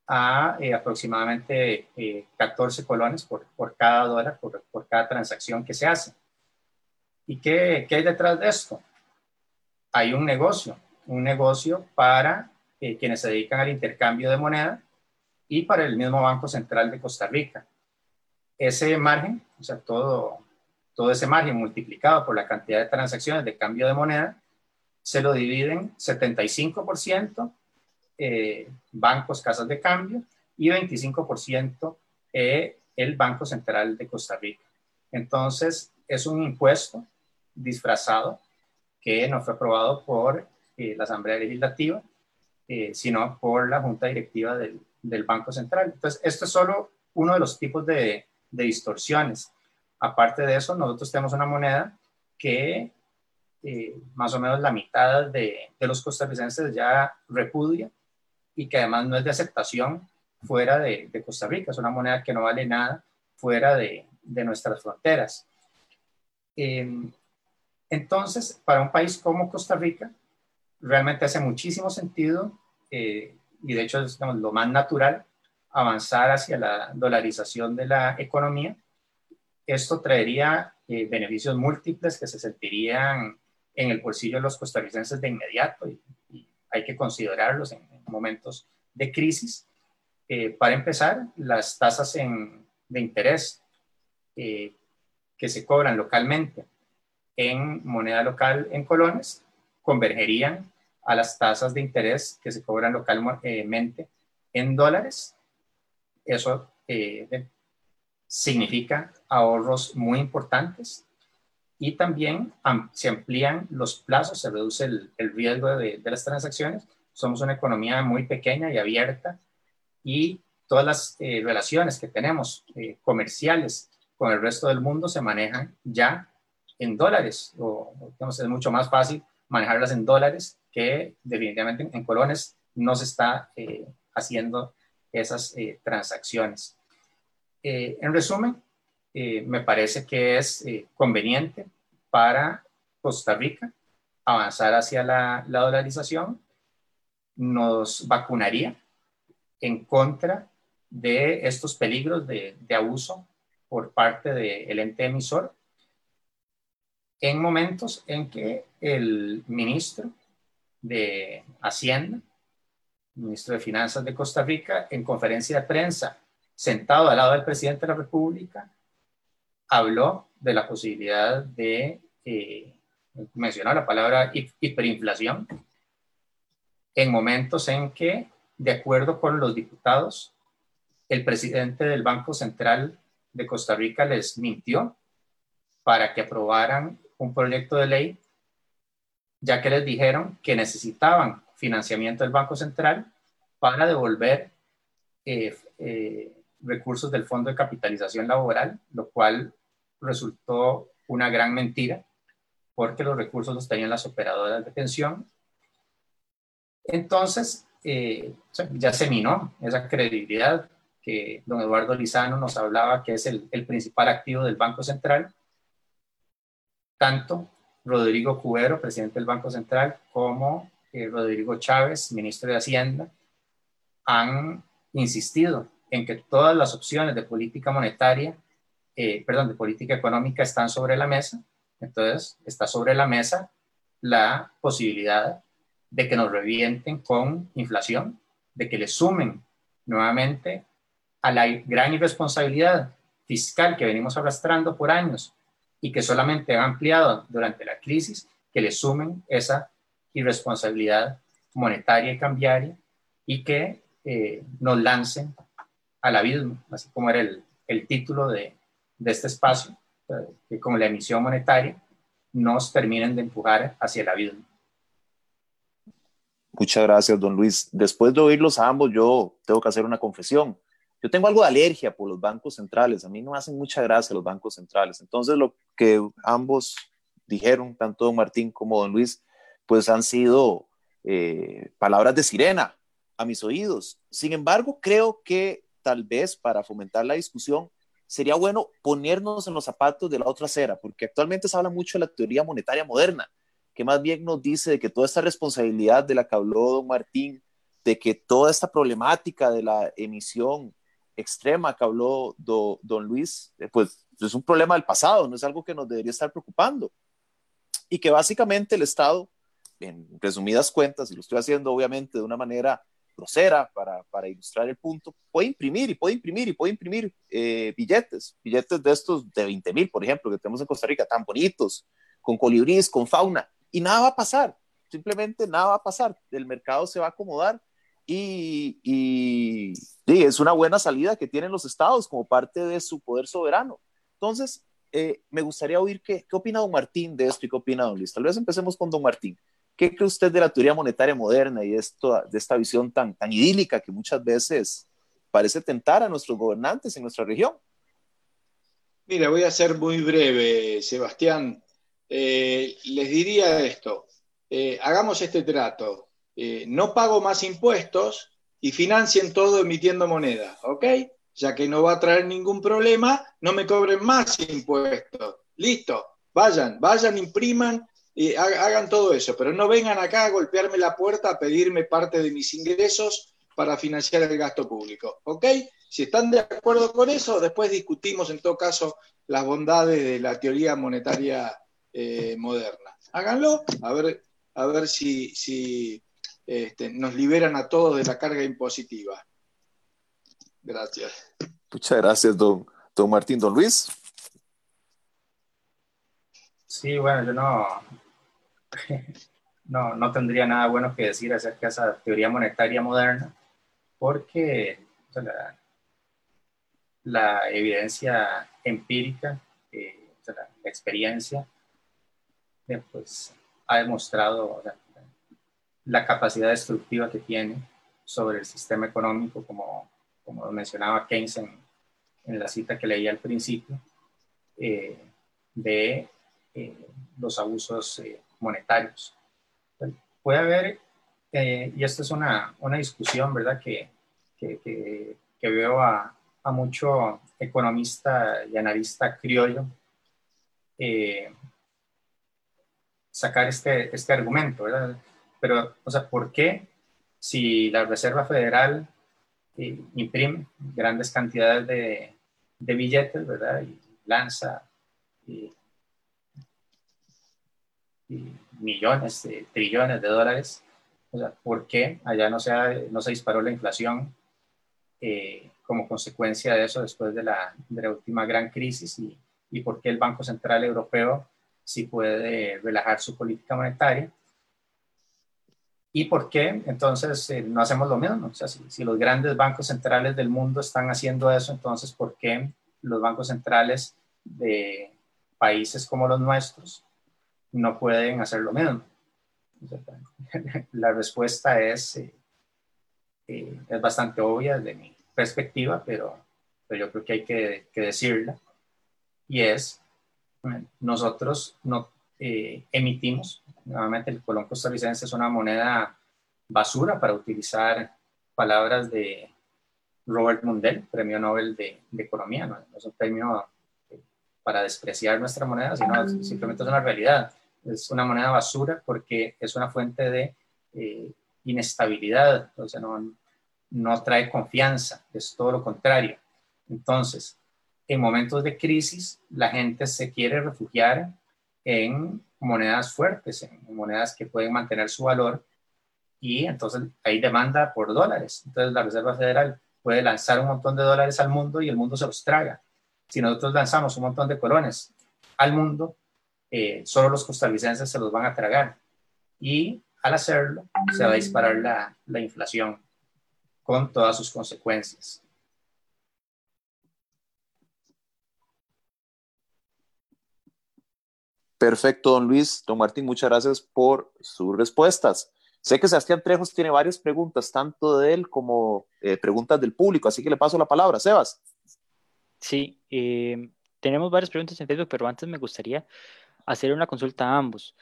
a aproximadamente 14 colones por, por cada dólar, por, por, cada transacción que se hace. ¿Y qué, qué hay detrás de esto? Hay un negocio, un negocio para eh, quienes se dedican al intercambio de moneda y para el mismo Banco Central de Costa Rica. Ese margen, o sea, todo, todo ese margen multiplicado por la cantidad de transacciones de cambio de moneda, se lo dividen 75% eh, bancos, casas de cambio y 25% eh, el Banco Central de Costa Rica. Entonces, es un impuesto disfrazado que no fue aprobado por eh, la Asamblea Legislativa, eh, sino por la Junta Directiva del, del, Banco Central. Entonces, esto es solo uno de los tipos de, de distorsiones. Aparte de eso, nosotros tenemos una moneda que eh, más o menos la mitad de, los costarricenses ya repudia y que además no es de aceptación fuera de, Costa Rica, es una moneda que no vale nada fuera de, nuestras fronteras. Eh, entonces, para un país como Costa Rica, realmente hace muchísimo sentido eh, y de hecho es lo más natural avanzar hacia la dolarización de la economía. Esto traería eh, beneficios múltiples que se sentirían en el bolsillo de los costarricenses de inmediato y, hay que considerarlos en, momentos de crisis. Eh, para empezar, las tasas de interés eh, que se cobran localmente en moneda local en colones convergerían a las tasas de interés que se cobran localmente en dólares. Eso significa ahorros muy importantes y también se amplían los plazos, se reduce el, riesgo de, las transacciones. Somos una economía muy pequeña y abierta y todas las eh, relaciones que tenemos eh, comerciales con el resto del mundo se manejan ya en dólares, o digamos, es mucho más fácil manejarlas en dólares que definitivamente en colones no se está eh, haciendo esas transacciones. Eh, en resumen, me parece que es conveniente para Costa Rica avanzar hacia la, la dolarización, nos vacunaría en contra de estos peligros de, de abuso por parte del ente emisor en momentos en que el ministro de Hacienda, ministro de Finanzas de Costa Rica, en conferencia de prensa, sentado al lado del presidente de la República, habló de la posibilidad de eh, mencionar la palabra hiperinflación en momentos en que, de acuerdo con los diputados, el presidente del Banco Central de Costa Rica les mintió para que aprobaran un proyecto de ley ya que les dijeron que necesitaban financiamiento del Banco Central para devolver eh, eh, recursos del Fondo de Capitalización Laboral, lo cual resultó una gran mentira, porque los recursos los tenían las operadoras de pensión. Entonces, eh, ya se minó esa credibilidad que don Eduardo Lizano nos hablaba que es el, principal activo del Banco Central, tanto Rodrigo Cubero, presidente del Banco Central, como eh, Rodrigo Chávez, ministro de Hacienda, han insistido en que todas las opciones de política monetaria, eh, perdón, de política económica están sobre la mesa. Entonces, está sobre la mesa la posibilidad de que nos revienten con inflación, de que le sumen nuevamente a la gran irresponsabilidad fiscal que venimos arrastrando por años y que solamente han ampliado durante la crisis, que le sumen esa irresponsabilidad monetaria y cambiaria y que eh, nos lancen al abismo, así como era el, el título de, de, este espacio, que con la emisión monetaria nos terminen de empujar hacia el abismo. Muchas gracias, don Luis. Después de oírlos a ambos, yo tengo que hacer una confesión. Yo tengo algo de alergia por los bancos centrales. A mí no hacen mucha gracia los bancos centrales. Entonces, lo que ambos dijeron, tanto don Martín como don Luis, pues han sido eh, palabras de sirena a mis oídos. Sin embargo, creo que tal vez para fomentar la discusión sería bueno ponernos en los zapatos de la otra acera, porque actualmente se habla mucho de la teoría monetaria moderna, que más bien nos dice de que toda esta responsabilidad de la que habló don Martín, de que toda esta problemática de la emisión extrema que habló don Luis, eh, pues es un problema del pasado, no es algo que nos debería estar preocupando. Y que básicamente el Estado, en resumidas cuentas, y lo estoy haciendo obviamente de una manera grosera para, para, ilustrar el punto, puede imprimir y puede imprimir y puede imprimir eh, billetes, billetes de estos de 20 mil, por ejemplo, que tenemos en Costa Rica, tan bonitos, con colibríes, con fauna, y nada va a pasar, simplemente nada va a pasar, el mercado se va a acomodar y, y, es una buena salida que tienen los estados como parte de su poder soberano. Entonces, eh, me gustaría oír qué, qué opina don Martín de esto y qué opina don Luis. Tal vez empecemos con don Martín. ¿Qué cree usted de la teoría monetaria moderna y esto, de esta visión tan, tan idílica que muchas veces parece tentar a nuestros gobernantes en nuestra región? Mira, voy a ser muy breve, Sebastián. Eh, les diría esto, eh, hagamos este trato, eh, no pago más impuestos y financien todo emitiendo moneda, ¿ok? Ya que no va a traer ningún problema, no me cobren más impuestos. Listo, vayan, vayan, impriman y hagan todo eso, pero no vengan acá a golpearme la puerta a pedirme parte de mis ingresos para financiar el gasto público. ¿Ok? Si están de acuerdo con eso, después discutimos en todo caso las bondades de la teoría monetaria eh, moderna. Háganlo, a ver, a ver si, si este, nos liberan a todos de la carga impositiva. Gracias. Muchas gracias, don, don Martín. Don Luis. Sí, bueno, yo no, no, no tendría nada bueno que decir acerca de esa teoría monetaria moderna, porque la, evidencia empírica, eh, la, experiencia, eh, pues, ha demostrado la capacidad destructiva que tiene sobre el sistema económico, como, como mencionaba Keynes en, la cita que leí al principio, eh, de los abusos monetarios. Puede haber, eh, y esto es una, una discusión, ¿verdad?, que, que, que, veo a, a, mucho economista y analista criollo eh, sacar este, este argumento, ¿verdad? Pero, o sea, ¿por qué si la Reserva Federal eh, imprime grandes cantidades de, de, billetes, ¿verdad? Y lanza millones, de, trillones de dólares. O sea, ¿por qué allá no se, no se disparó la inflación eh, como consecuencia de eso después de la, de la última gran crisis? Y, y, por qué el Banco Central Europeo sí puede relajar su política monetaria? ¿Y por qué entonces eh, no hacemos lo mismo? O sea, si, si los grandes bancos centrales del mundo están haciendo eso, entonces ¿por qué los bancos centrales de países como los nuestros no pueden hacer lo mismo. La respuesta es, eh, eh, es bastante obvia desde mi perspectiva, pero, pero yo creo que hay que, decirla. Y es, nosotros no eh, emitimos, nuevamente el colón costarricense es una moneda basura para utilizar palabras de Robert Mundell, premio Nobel de, Economía, no, es un premio para despreciar nuestra moneda, sino simplemente es una realidad es una moneda basura porque es una fuente de eh, inestabilidad, sea, no, no trae confianza, es todo lo contrario. Entonces, en momentos de crisis, la gente se quiere refugiar en monedas fuertes, en monedas que pueden mantener su valor y entonces hay demanda por dólares. Entonces la Reserva Federal puede lanzar un montón de dólares al mundo y el mundo se los traga. Si nosotros lanzamos un montón de colones al mundo, eh, solo los costarricenses se los van a tragar. Y al hacerlo, se va a disparar la, la inflación con todas sus consecuencias. Perfecto, don Luis. Don Martín, muchas gracias por sus respuestas. Sé que Sebastián Trejos tiene varias preguntas, tanto de él como eh, preguntas del público, así que le paso la palabra. Sebas. Sí, eh, tenemos varias preguntas en Facebook, pero antes me gustaría hacer una consulta a ambos.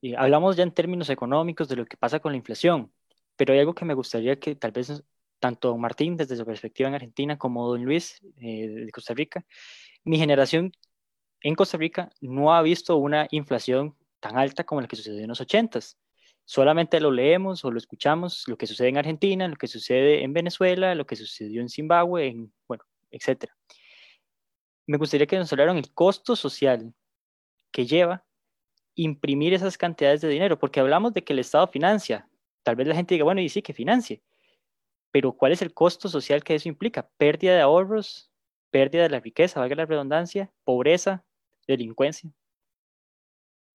Y hablamos ya en términos económicos de lo que pasa con la inflación, pero hay algo que me gustaría que tal vez tanto don Martín desde su perspectiva en Argentina como don Luis eh, de Costa Rica, mi generación en Costa Rica no ha visto una inflación tan alta como la que sucedió en los 80 Solamente lo leemos o lo escuchamos, lo que sucede en Argentina, lo que sucede en Venezuela, lo que sucedió en Zimbabue, en, bueno, etc. Me gustaría que nos hablaran el costo social que lleva imprimir esas cantidades de dinero, porque hablamos de que el Estado financia. Tal vez la gente diga, bueno, y sí que financie, pero ¿cuál es el costo social que eso implica? Pérdida de ahorros, pérdida de la riqueza, valga la redundancia, pobreza, delincuencia.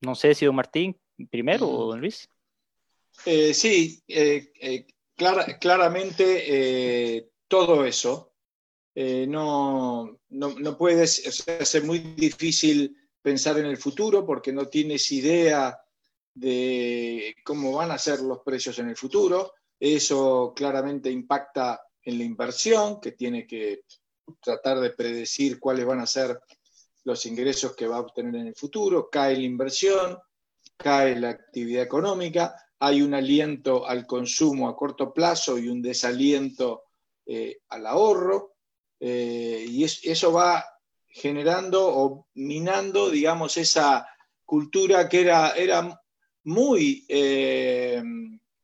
No sé si don Martín primero o don Luis. Eh, sí, eh, eh, claramente todo eso. no, no, no, puedes, o sea, muy difícil pensar en el futuro porque no tienes idea de cómo van a ser los precios en el futuro. Eso claramente impacta en la inversión, que tiene que tratar de predecir cuáles van a ser los ingresos que va a obtener en el futuro. Cae la inversión, cae la actividad económica, hay un aliento al consumo a corto plazo y un desaliento eh, al ahorro, eh, y eso va generando o minando, digamos, esa cultura que era, era muy, eh,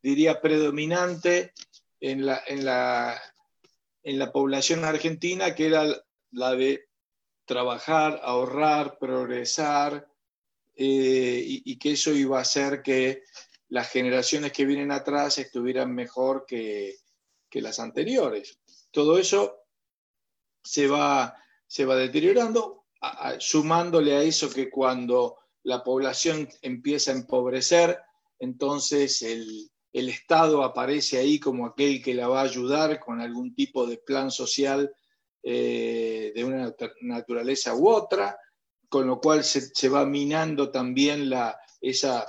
diría, predominante en la, en, la, en la población argentina, que era la de trabajar, ahorrar, progresar, y, que eso iba a hacer que las generaciones que vienen atrás estuvieran mejor que, las anteriores. Todo eso se va, se va deteriorando, sumándole a eso que cuando la población empieza a empobrecer, entonces el, Estado aparece ahí como aquel que la va a ayudar con algún tipo de plan social eh, de una naturaleza u otra, con lo cual se, va minando también la, esa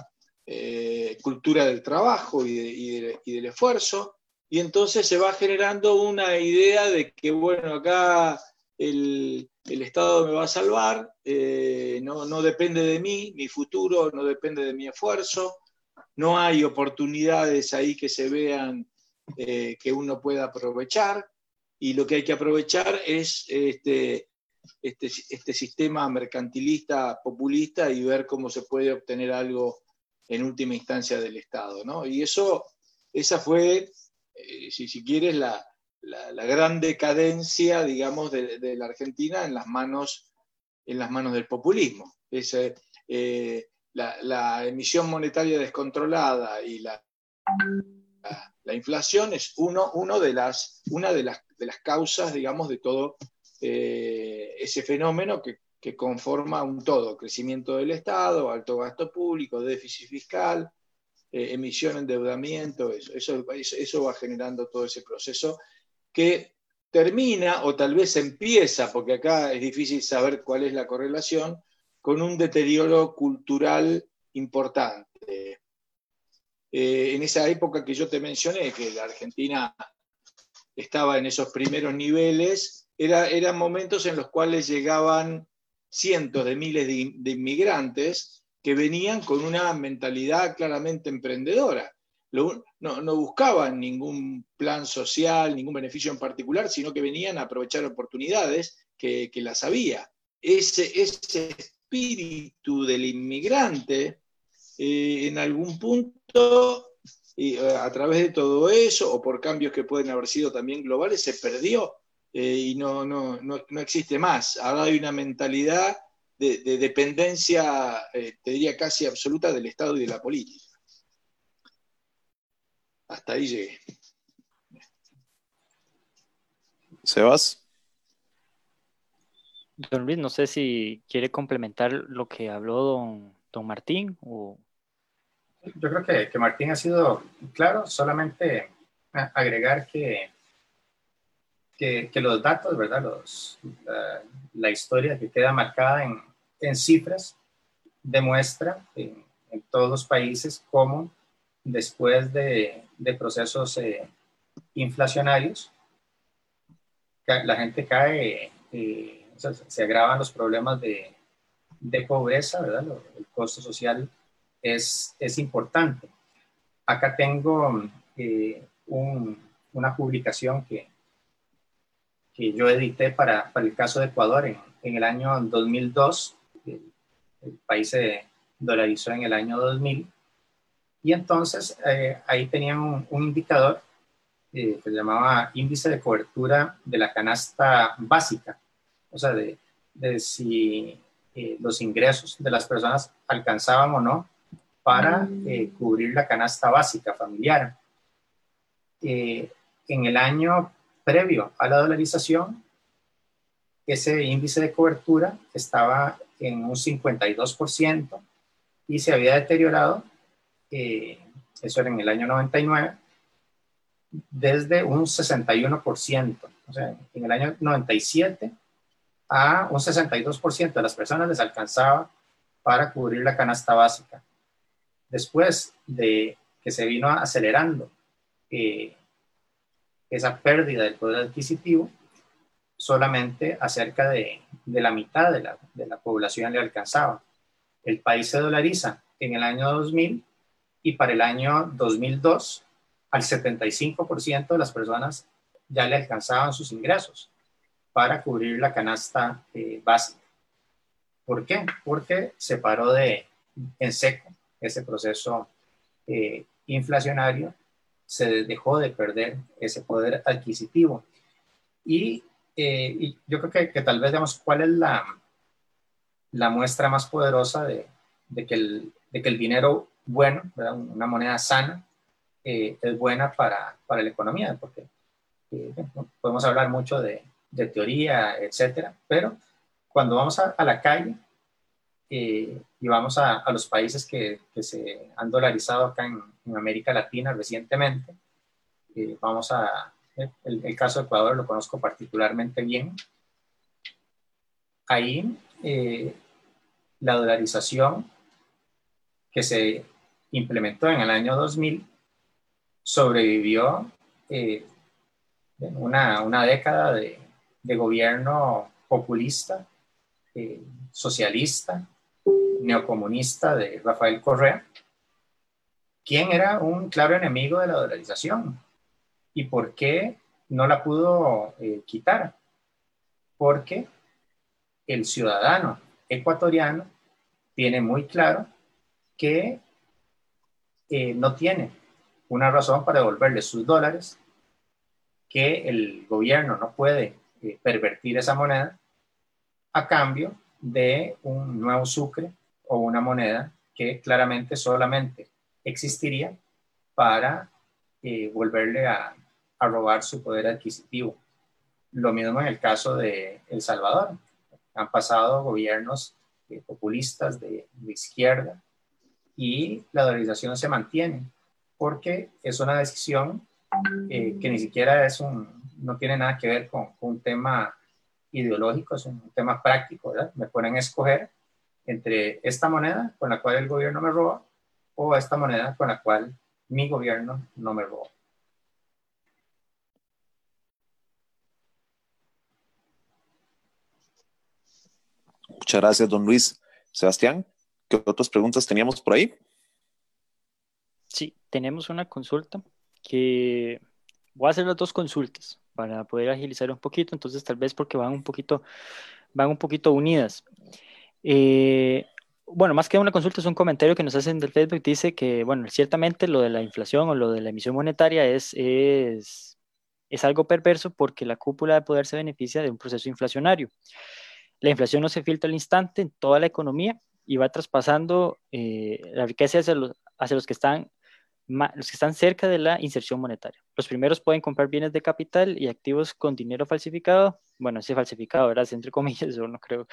eh, cultura del trabajo y, del esfuerzo, y entonces se va generando una idea de que, bueno, acá el, Estado me va a salvar, eh, no, no, depende de mí, mi futuro no depende de mi esfuerzo, no hay oportunidades ahí que se vean eh, que uno pueda aprovechar, y lo que hay que aprovechar es este, este, este, sistema mercantilista populista y ver cómo se puede obtener algo en última instancia del Estado. ¿no? Y eso, esa fue, eh, si, si quieres, la, la, gran decadencia, digamos, de, la Argentina en las manos, en las manos del populismo. Es, eh, la, emisión monetaria descontrolada y la, la, inflación es uno, uno de las, una de las, de las causas, digamos, de todo eh, ese fenómeno que, conforma un todo, crecimiento del Estado, alto gasto público, déficit fiscal, eh, emisión, endeudamiento, eso, eso, eso va generando todo ese proceso que termina o tal vez empieza, porque acá es difícil saber cuál es la correlación, con un deterioro cultural importante. Eh, en esa época que yo te mencioné, que la Argentina estaba en esos primeros niveles, eran momentos en los cuales llegaban cientos de miles de, inmigrantes que venían con una mentalidad claramente emprendedora. No, buscaban ningún plan social, ningún beneficio en particular, sino que venían a aprovechar oportunidades que, las había. Ese, ese espíritu del inmigrante, eh, en algún punto, eh, a través de todo eso, o por cambios que pueden haber sido también globales, se perdió eh, y no, no, no, existe más. Ahora hay una mentalidad de, dependencia, eh, te diría casi absoluta, del Estado y de la política. Hasta ahí llegué. Sebas. Don Luis, no sé si quiere complementar lo que habló don, don Martín o... Yo creo que, que Martín ha sido claro, solamente agregar que que, los datos, ¿verdad? Los, la, historia que queda marcada en, en cifras demuestra en, todos los países cómo después de, de procesos eh, inflacionarios, la gente cae, eh, se agravan los problemas de, de pobreza, ¿verdad? El costo social es, es importante. Acá tengo eh, un, una publicación que, que yo edité para, para el caso de Ecuador en, en el año 2002. El, país se dolarizó en el año 2000. Y entonces eh, ahí tenían un, indicador eh, que se llamaba índice de cobertura de la canasta básica, o sea, de, de si eh, los ingresos de las personas alcanzaban o no para cubrir la canasta básica familiar. en en el año previo a la dolarización, ese índice de cobertura estaba en un 52% y se había deteriorado, eh, eso era en el año 99, desde un 61%. O sea, en el año 97 a un 62% de las personas les alcanzaba para cubrir la canasta básica. Después de que se vino acelerando eh, esa pérdida del poder adquisitivo, solamente acerca de, de la mitad de la, de la, población le alcanzaba. El país se dolariza en el año 2000 y para el año 2002 al 75% de las personas ya le alcanzaban sus ingresos para cubrir la canasta eh, básica. ¿Por qué? Porque se paró de, en seco ese proceso eh, inflacionario se dejó de perder ese poder adquisitivo. Y, eh, yo creo que, que, tal vez veamos cuál es la, la muestra más poderosa de, de, que, el, de que el dinero bueno, una moneda sana, eh, es buena para, para, la economía, porque eh, podemos hablar mucho de, de, teoría, etcétera, pero cuando vamos a, a la calle y vamos a, a los países que, que, se han dolarizado acá en, en América Latina recientemente. Eh, vamos a, el, el, caso de Ecuador lo conozco particularmente bien. Ahí eh, la dolarización que se implementó en el año 2000 sobrevivió eh, una, una, década de, gobierno populista, eh, socialista, neocomunista de Rafael Correa, quién era un claro enemigo de la dolarización y por qué no la pudo eh, quitar. Porque el ciudadano ecuatoriano tiene muy claro que no tiene una razón para devolverle sus dólares, que el gobierno no puede eh, pervertir esa moneda a cambio de un nuevo sucre o una moneda que claramente solamente existiría para eh, volverle a, robar su poder adquisitivo. Lo mismo en el caso de El Salvador. Han pasado gobiernos eh, populistas de, izquierda y la dolarización se mantiene porque es una decisión eh, que ni siquiera es un, no tiene nada que ver con, con, un tema ideológico, es un tema práctico, ¿verdad? Me ponen a escoger entre esta moneda con la cual el gobierno me roba o esta moneda con la cual mi gobierno no me robó. Muchas gracias, don Luis. Sebastián, ¿qué otras preguntas teníamos por ahí? Sí, tenemos una consulta que voy a hacer las dos consultas para poder agilizar un poquito, entonces tal vez porque van un poquito, van un poquito unidas. Eh, bueno, más que una consulta, es un comentario que nos hacen del Facebook. Dice que, bueno, ciertamente lo de la inflación o lo de la emisión monetaria es, es, es algo perverso porque la cúpula de poder se beneficia de un proceso inflacionario. La inflación no se filtra al instante en toda la economía y va traspasando eh, la riqueza hacia los, hacia los que están los que están cerca de la inserción monetaria. Los primeros pueden comprar bienes de capital y activos con dinero falsificado, bueno, ese falsificado, ¿verdad? Entre comillas, yo no creo,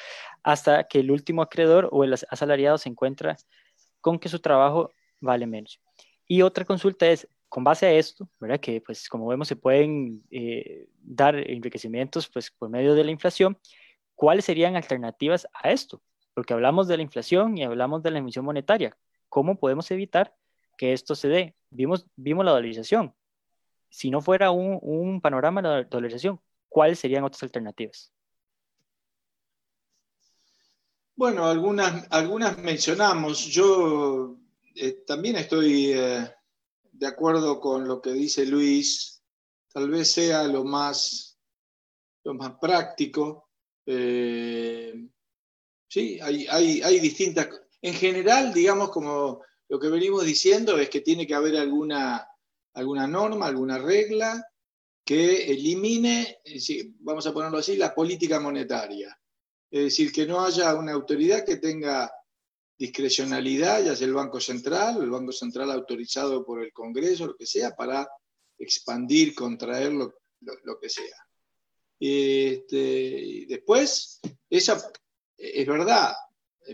hasta que el último acreedor o el asalariado se encuentra con que su trabajo vale menos. Y otra consulta es, con base a esto, ¿verdad? Que pues como vemos se pueden eh, dar enriquecimientos pues por medio de la inflación, ¿cuáles serían alternativas a esto? Porque hablamos de la inflación y hablamos de la emisión monetaria. ¿Cómo podemos evitar que esto se dé. Vimos, vimos la dolarización. Si no fuera un, panorama de la dolarización, ¿cuáles serían otras alternativas? Bueno, algunas, algunas mencionamos. Yo eh, también estoy eh, de acuerdo con lo que dice Luis. Tal vez sea lo más, lo más práctico. Eh, sí, hay, hay, hay distintas. En general, digamos, como lo que venimos diciendo es que tiene que haber alguna, alguna norma, alguna regla que elimine, vamos a ponerlo así, la política monetaria. Es decir, que no haya una autoridad que tenga discrecionalidad, ya sea el Banco Central, el Banco Central autorizado por el Congreso, lo que sea, para expandir, contraer, lo, que sea. Este, después, esa es verdad,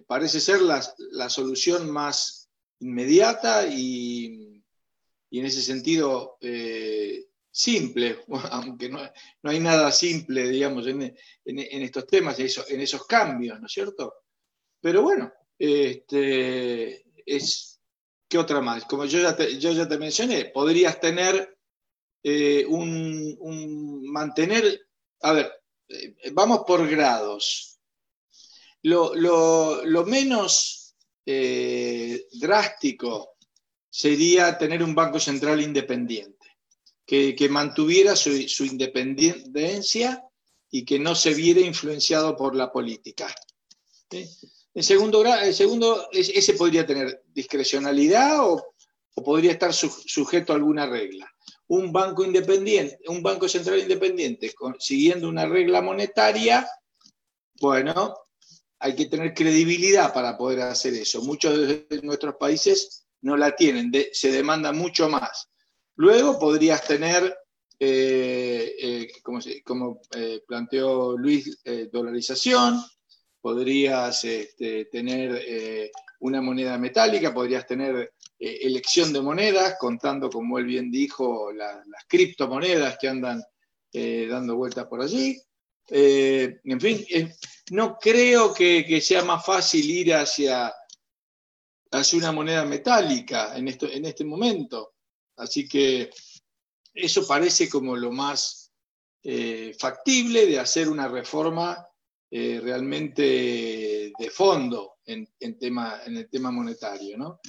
parece ser la, la solución más inmediata y, y en ese sentido eh, simple, aunque no, hay nada simple, digamos, en, estos temas, en esos cambios, ¿no es cierto? Pero bueno, este, es, ¿qué otra más? Como yo ya te, yo ya te mencioné, podrías tener eh, un, mantener, a ver, eh, vamos por grados. Lo, menos drástico sería tener un Banco Central independiente que, mantuviera su, independencia y que no se viera influenciado por la política. En segundo grado, segundo, ese podría tener discrecionalidad o, podría estar sujeto a alguna regla. Un banco independiente, un banco central independiente, siguiendo una regla monetaria, bueno, hay que tener credibilidad para poder hacer eso. Muchos de nuestros países no la tienen, se demanda mucho más. Luego podrías tener, eh, eh, como, eh, planteó Luis, dolarización, podrías este, tener una moneda metálica, podrías tener elección de monedas, contando, como él bien dijo, las criptomonedas que andan dando vueltas por allí. en fin, no creo que, sea más fácil ir hacia, hacia una moneda metálica en, esto, en este momento. Así que eso parece como lo más eh, factible de hacer una reforma eh, realmente de fondo en, tema, en el tema monetario.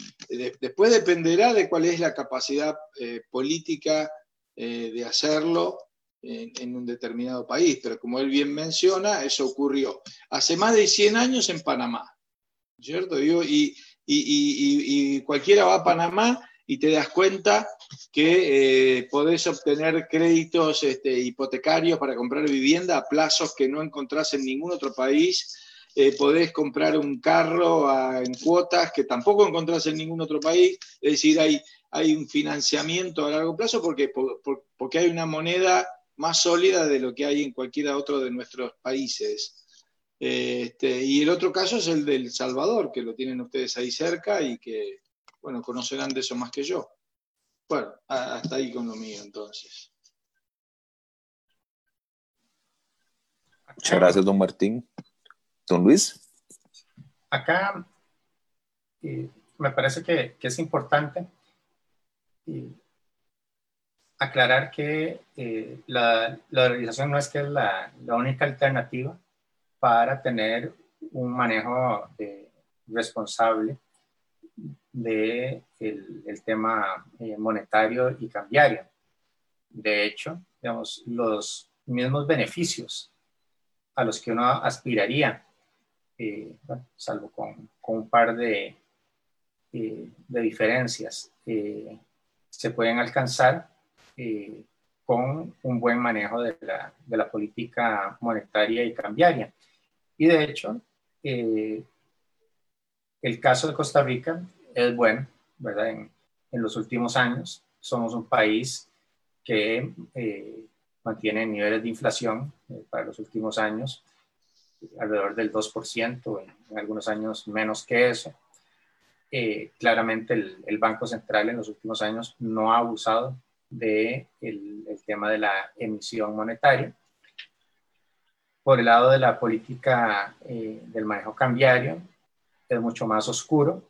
después dependerá de cuál es la capacidad eh, política de hacerlo en, un determinado país, pero como él bien menciona, eso ocurrió hace más de 100 años en Panamá, ¿cierto? y, y cualquiera va a Panamá y te das cuenta que eh, podés obtener créditos este, hipotecarios para comprar vivienda a plazos que no encontrás en ningún otro país. Eh, podés comprar un carro en cuotas que tampoco encontrás en ningún otro país. Es decir, hay, hay un financiamiento a largo plazo porque, porque hay una moneda más sólida de lo que hay en cualquiera otro de nuestros países. Este, y el otro caso es el del Salvador, que lo tienen ustedes ahí cerca y que bueno, conocerán de eso más que yo. Bueno, hasta ahí con lo mío entonces. Muchas gracias, don Martín. Don Luis. Acá me parece que, es importante aclarar que eh, la, organización no es que es la, única alternativa para tener un manejo responsable del de el tema eh, monetario y cambiario. De hecho, digamos, los mismos beneficios a los que uno aspiraría, eh, salvo con, con, un par de, eh, de diferencias, se pueden alcanzar con un buen manejo de la, de la, política monetaria y cambiaria. Y de hecho, el caso de Costa Rica es bueno, ¿verdad? En, los últimos años somos un país que eh, mantiene niveles de inflación eh, para los últimos años alrededor del 2%, en, algunos años menos que eso. Eh, claramente el, Banco Central en los últimos años no ha abusado del de el tema de la emisión monetaria. Por el lado de la política del manejo cambiario, es mucho más oscuro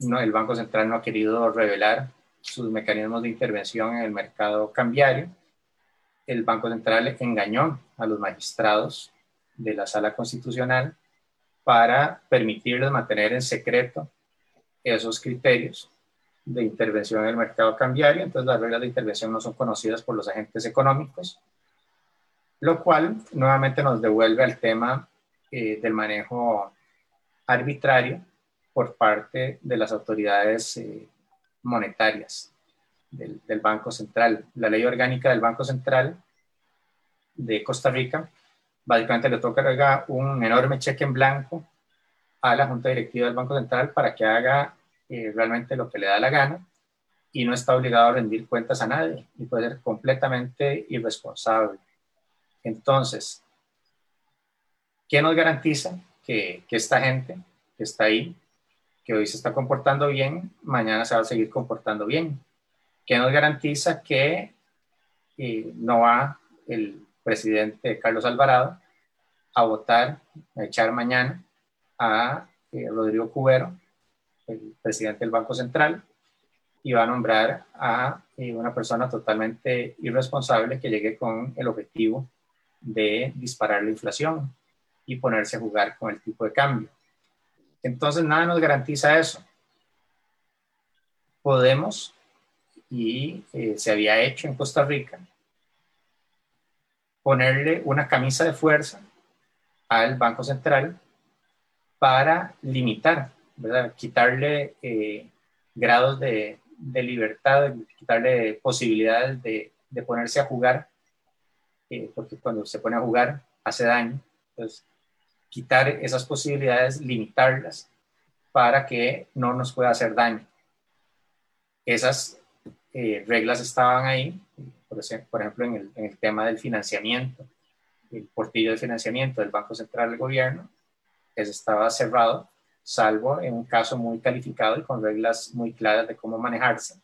no, el Banco Central no ha querido revelar sus mecanismos de intervención en el mercado cambiario. El Banco Central engañó a los magistrados de la Sala Constitucional para permitirles mantener en secreto esos criterios de intervención en el mercado cambiario. Entonces las reglas de intervención no son conocidas por los agentes económicos, lo cual nuevamente nos devuelve al tema eh, del manejo arbitrario por parte de las autoridades eh, monetarias del, Banco Central. La ley orgánica del Banco Central de Costa Rica básicamente le toca un enorme cheque en blanco a la Junta Directiva del Banco Central para que haga eh, realmente lo que le da la gana y no está obligado a rendir cuentas a nadie y puede ser completamente irresponsable. Entonces, ¿qué nos garantiza que, esta gente que está ahí, que hoy se está comportando bien, mañana se va a seguir comportando bien? ¿Qué nos garantiza que eh, no va el presidente Carlos Alvarado a votar, a echar mañana a eh, Rodrigo Cubero, el presidente del Banco Central, y va a nombrar a eh, una persona totalmente irresponsable que llegue con el objetivo de disparar la inflación y ponerse a jugar con el tipo de cambio. Entonces, nada nos garantiza eso. Podemos, y eh, se había hecho en Costa Rica, ponerle una camisa de fuerza al Banco Central para limitar, quitarle eh, grados de, libertad, quitarle posibilidades de, ponerse a jugar, eh, porque cuando se pone a jugar hace daño. Entonces, quitar esas posibilidades, limitarlas para que no nos pueda hacer daño. Esas eh, reglas estaban ahí, por, ejemplo, en el, en el, tema del financiamiento, el portillo de financiamiento del Banco Central del Gobierno, ese estaba cerrado salvo en un caso muy calificado y con reglas muy claras de cómo manejarse.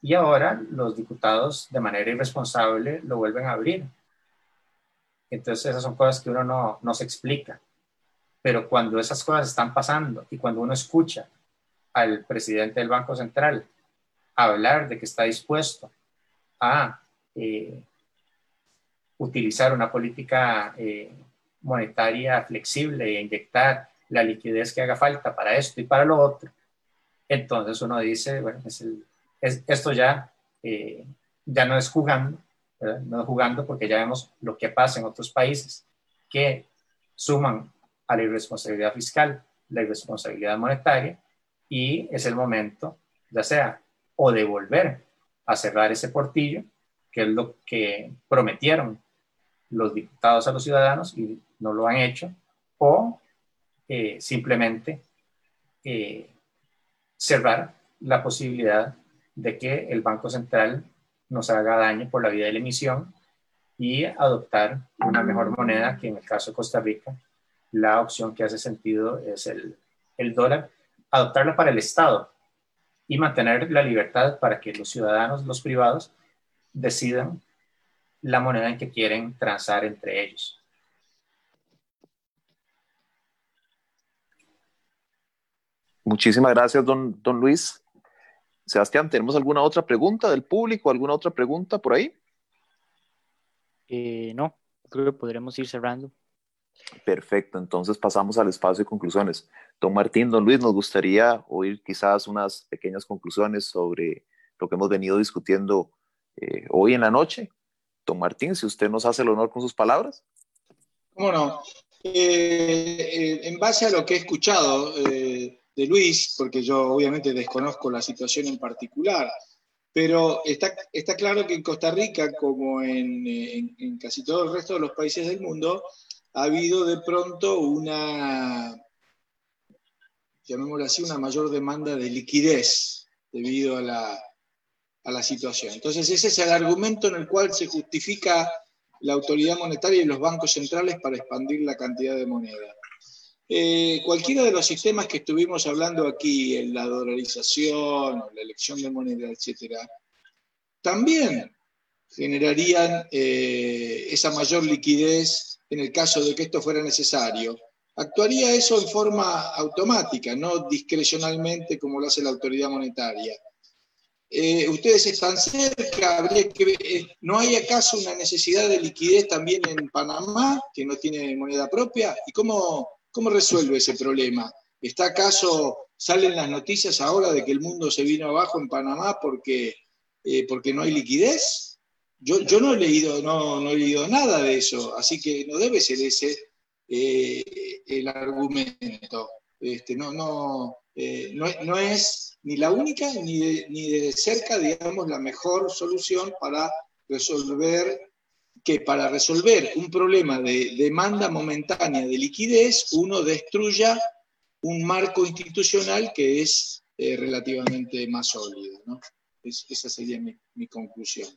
Y ahora los diputados de manera irresponsable lo vuelven a abrir. Entonces esas son cosas que uno no, no se explica. Pero cuando esas cosas están pasando y cuando uno escucha al presidente del Banco Central hablar de que está dispuesto a eh, utilizar una política eh, monetaria flexible e inyectar la liquidez que haga falta para esto y para lo otro, entonces uno dice, bueno, es esto ya, eh, ya no es jugando, no es jugando porque ya vemos lo que pasa en otros países que suman a la irresponsabilidad fiscal, la irresponsabilidad monetaria, y es el momento, ya sea, o de volver a cerrar ese portillo, que es lo que prometieron los diputados a los ciudadanos y no lo han hecho, o eh, simplemente eh, cerrar la posibilidad de que el Banco Central nos haga daño por la vía de la emisión y adoptar una mejor moneda que en el caso de Costa Rica la opción que hace sentido es el, el dólar, adoptarla para el Estado y mantener la libertad para que los ciudadanos, los privados, decidan la moneda en que quieren transar entre ellos. Muchísimas gracias, don, don Luis. Sebastián, ¿tenemos alguna otra pregunta del público? ¿Alguna otra pregunta por ahí? Eh, no, creo que podremos ir cerrando. Perfecto, entonces pasamos al espacio de conclusiones. Don Martín, don Luis, nos gustaría oír quizás unas pequeñas conclusiones sobre lo que hemos venido discutiendo eh, hoy en la noche. Don Martín, si usted nos hace el honor con sus palabras. ¿Cómo no? Eh, en base a lo que he escuchado, de Luis, porque yo obviamente desconozco la situación en particular, pero está, está claro que en Costa Rica, como en, casi todo el resto de los países del mundo, ha habido de pronto una, llamémoslo así, una mayor demanda de liquidez debido a la, a la situación. Entonces ese es el argumento en el cual se justifica la autoridad monetaria y los bancos centrales para expandir la cantidad de moneda. Eh, cualquiera de los sistemas que estuvimos hablando aquí, la dolarización, la elección de moneda, etcétera, también generarían eh, esa mayor liquidez en el caso de que esto fuera necesario. Actuaría eso en forma automática, no discrecionalmente como lo hace la autoridad monetaria. Eh, ustedes están cerca, habría que ¿no hay acaso una necesidad de liquidez también en Panamá, que no tiene moneda propia? ¿Y cómo, ¿Cómo resuelve ese problema? ¿Está acaso, salen las noticias ahora de que el mundo se vino abajo en Panamá porque, eh, porque no hay liquidez? Yo, yo no, he leído, no, no, he leído nada de eso, así que no debe ser ese eh, el argumento. Este, no, no, eh, no, no, es ni la única ni de, ni de cerca, digamos, la mejor solución para resolver que para resolver un problema de demanda momentánea de liquidez, uno destruya un marco institucional que es eh, relativamente más sólida. ¿no? esa sería mi, conclusión.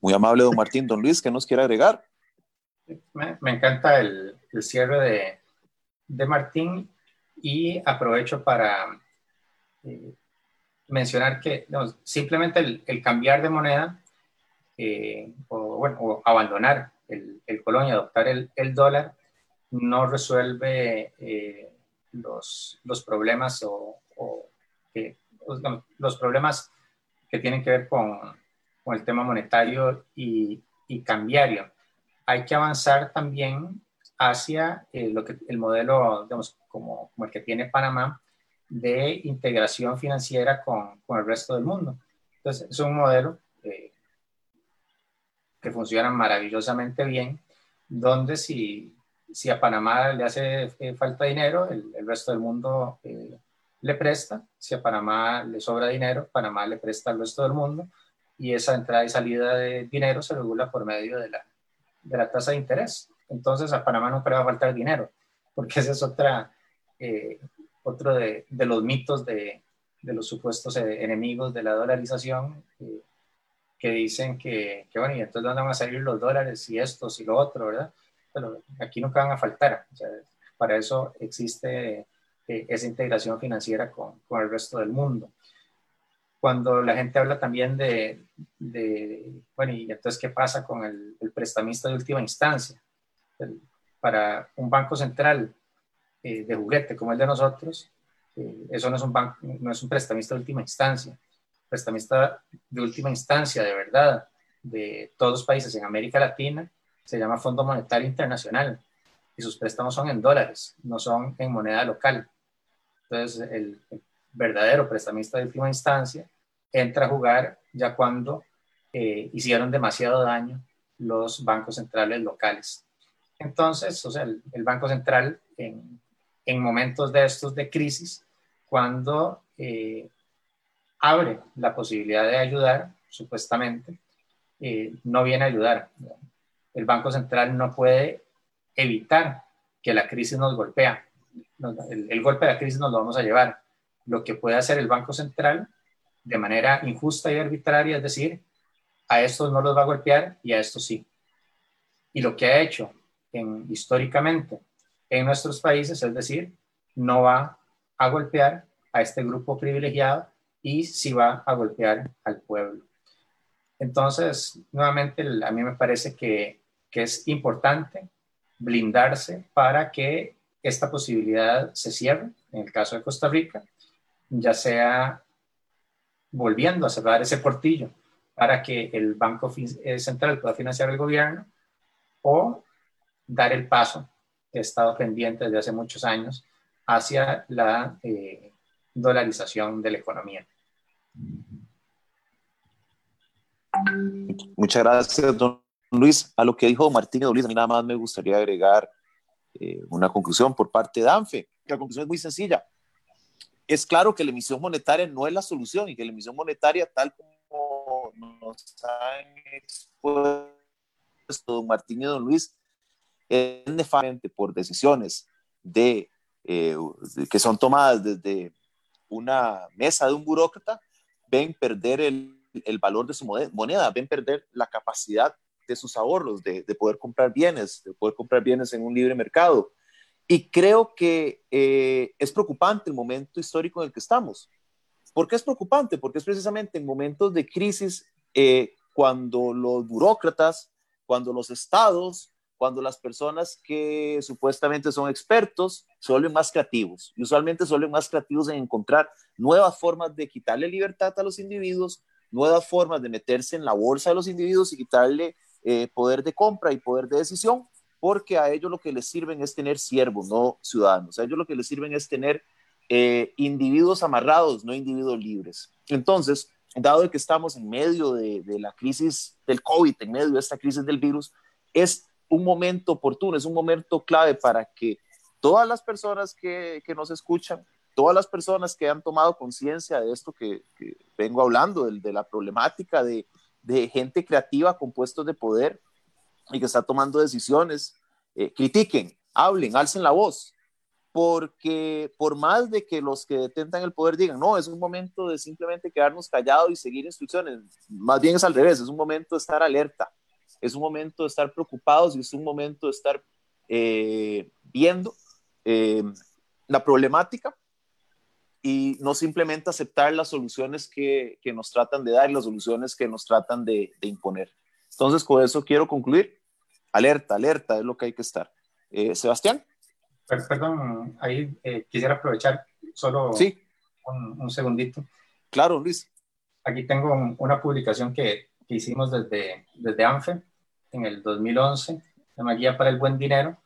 Muy amable, don Martín. Don Luis, ¿qué nos quiere agregar? Me, encanta el, cierre de, de, Martín y aprovecho para eh, mencionar que simplemente el, cambiar de moneda eh, o, bueno, abandonar el, el colón y adoptar el, dólar no resuelve eh, los, los, problemas o, los problemas que tienen que ver con, con el tema monetario y, cambiario. Hay que avanzar también hacia eh, lo que, el modelo, digamos, como, como, el que tiene Panamá, de integración financiera con, con, el resto del mundo. Entonces, es un modelo que funciona maravillosamente bien, donde si, si a Panamá le hace eh, falta dinero, el, el, resto del mundo eh, le presta. Si a Panamá le sobra dinero, Panamá le presta al resto del mundo. Y esa entrada y salida de dinero se regula por medio de la, de la tasa de interés. Entonces a Panamá nunca le va a faltar dinero, porque ese es otra, eh, otro de, de, los mitos de, de los supuestos enemigos de la dolarización, que dicen que, que, bueno, y entonces dónde van a salir los dólares y estos y lo otro, ¿verdad? Pero aquí nunca van a faltar. para eso existe eh, esa integración financiera con, con, el resto del mundo. Cuando la gente habla también de, de bueno, y entonces, ¿qué pasa con el, el prestamista de última instancia? para un banco central eh, de juguete como el de nosotros, eh, eso no es, un banco, no es un prestamista de última instancia prestamista de última instancia, de verdad, de todos los países en América Latina, se llama Fondo Monetario Internacional y sus préstamos son en dólares, no son en moneda local. Entonces, el, verdadero prestamista de última instancia entra a jugar ya cuando eh, hicieron demasiado daño los bancos centrales locales. Entonces, o sea, el, Banco Central en, en, momentos de estos de crisis, cuando eh, abre la posibilidad de ayudar, supuestamente, eh, no viene a ayudar. El Banco Central no puede evitar que la crisis nos golpea. El, golpe de la crisis nos lo vamos a llevar. Lo que puede hacer el Banco Central de manera injusta y arbitraria es decir, a estos no los va a golpear y a estos sí. Y lo que ha hecho en, históricamente en nuestros países es decir, no va a golpear a este grupo privilegiado y si va a golpear al pueblo. Entonces, nuevamente, a mí me parece que, que es importante blindarse para que esta posibilidad se cierre, en el caso de Costa Rica, ya sea volviendo a cerrar ese portillo para que el Banco eh, Central pueda financiar el gobierno o dar el paso que estado pendiente desde hace muchos años hacia la eh, dolarización de la economía. Muchas gracias, don Luis. A lo que dijo Martín Luis, a mí nada más me gustaría agregar eh, una conclusión por parte de ANFE. La conclusión es muy sencilla. Es claro que la emisión monetaria no es la solución y que la emisión monetaria, tal como nos han expuesto don Martín y don Luis, es nefamente por decisiones de, eh, que son tomadas desde una mesa de un burócrata, ven perder el, el valor de su moneda, ven perder la capacidad de sus ahorros, de, de, poder comprar bienes, de poder comprar bienes en un libre mercado. Y creo que eh, es preocupante el momento histórico en el que estamos. ¿Por qué es preocupante? Porque es precisamente en momentos de crisis eh, cuando los burócratas, cuando los estados, cuando las personas que supuestamente son expertos se vuelven más creativos. Y usualmente se vuelven más creativos en encontrar nuevas formas de quitarle libertad a los individuos, nuevas formas de meterse en la bolsa de los individuos y quitarle eh, poder de compra y poder de decisión, porque a ellos lo que les sirven es tener siervos, no ciudadanos. A ellos lo que les sirven es tener eh, individuos amarrados, no individuos libres. Entonces, dado que estamos en medio de, de la crisis del COVID, en medio de esta crisis del virus, es un momento oportuno, es un momento clave para que todas las personas que, que nos escuchan, todas las personas que han tomado conciencia de esto que, vengo hablando, de, de la problemática de, de, gente creativa con puestos de poder y que está tomando decisiones, eh, critiquen, hablen, alcen la voz, porque por más de que los que detentan el poder digan, no, es un momento de simplemente quedarnos callados y seguir instrucciones, más bien es al revés, es un momento de estar alerta, es un momento de estar preocupados y es un momento de estar eh, viendo eh, la problemática y no simplemente aceptar las soluciones que, que, nos tratan de dar y las soluciones que nos tratan de, de, imponer. Entonces, con eso quiero concluir. Alerta, alerta es lo que hay que estar. Eh, Sebastián. Perdón, ahí eh, quisiera aprovechar solo sí. un, un, segundito. Claro, Luis. Aquí tengo una publicación que, que, hicimos desde, desde ANFE en el 2011, se llama Guía para el Buen Dinero,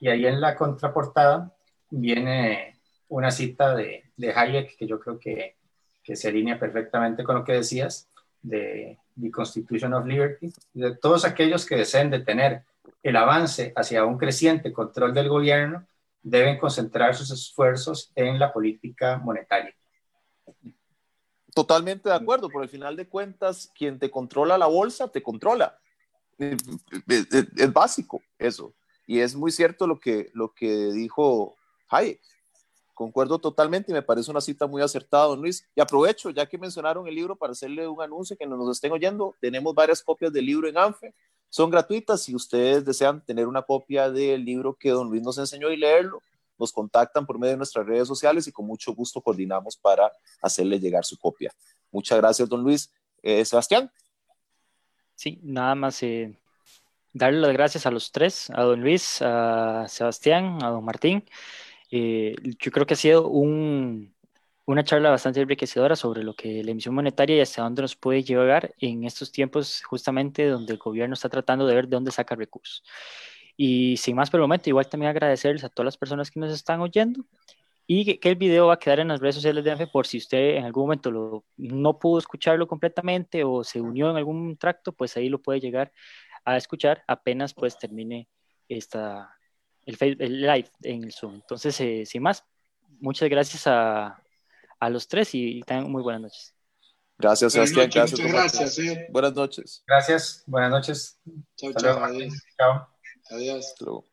y ahí en la contraportada viene una cita de, Hayek que yo creo que, que, se alinea perfectamente con lo que decías de The Constitution of Liberty, de todos aquellos que deseen detener el avance hacia un creciente control del gobierno deben concentrar sus esfuerzos en la política monetaria. Totalmente de acuerdo, por el final de cuentas, quien te controla la bolsa, te controla. Es, básico eso. Y es muy cierto lo que, lo que dijo Hayek. Concuerdo totalmente y me parece una cita muy acertada, don Luis. Y aprovecho, ya que mencionaron el libro, para hacerle un anuncio que nos estén oyendo. Tenemos varias copias del libro en ANFE. Son gratuitas. Si ustedes desean tener una copia del libro que don Luis nos enseñó y leerlo, nos contactan por medio de nuestras redes sociales y con mucho gusto coordinamos para hacerle llegar su copia. Muchas gracias, don Luis. Eh, Sebastián. Sí, nada más eh, darle las gracias a los tres, a don Luis, a Sebastián, a don Martín. Eh, yo creo que ha sido un, una charla bastante enriquecedora sobre lo que la emisión monetaria y hasta dónde nos puede llegar en estos tiempos justamente donde el gobierno está tratando de ver de dónde saca recursos. Y sin más por el momento, igual también agradecerles a todas las personas que nos están oyendo y que, que el video va a quedar en las redes sociales de ANFE por si usted en algún momento lo, no pudo escucharlo completamente o se unió en algún tracto, pues ahí lo puede llegar a escuchar apenas pues termine esta, el, el live en el Zoom. Entonces, eh, sin más, muchas gracias a, a los tres y tengan muy buenas noches. Gracias, Sebastián. Gracias, muchas gracias. Eh. Buenas noches. Gracias, buenas noches. Chao, chao. Adiós. Chao. Adiós. Luego.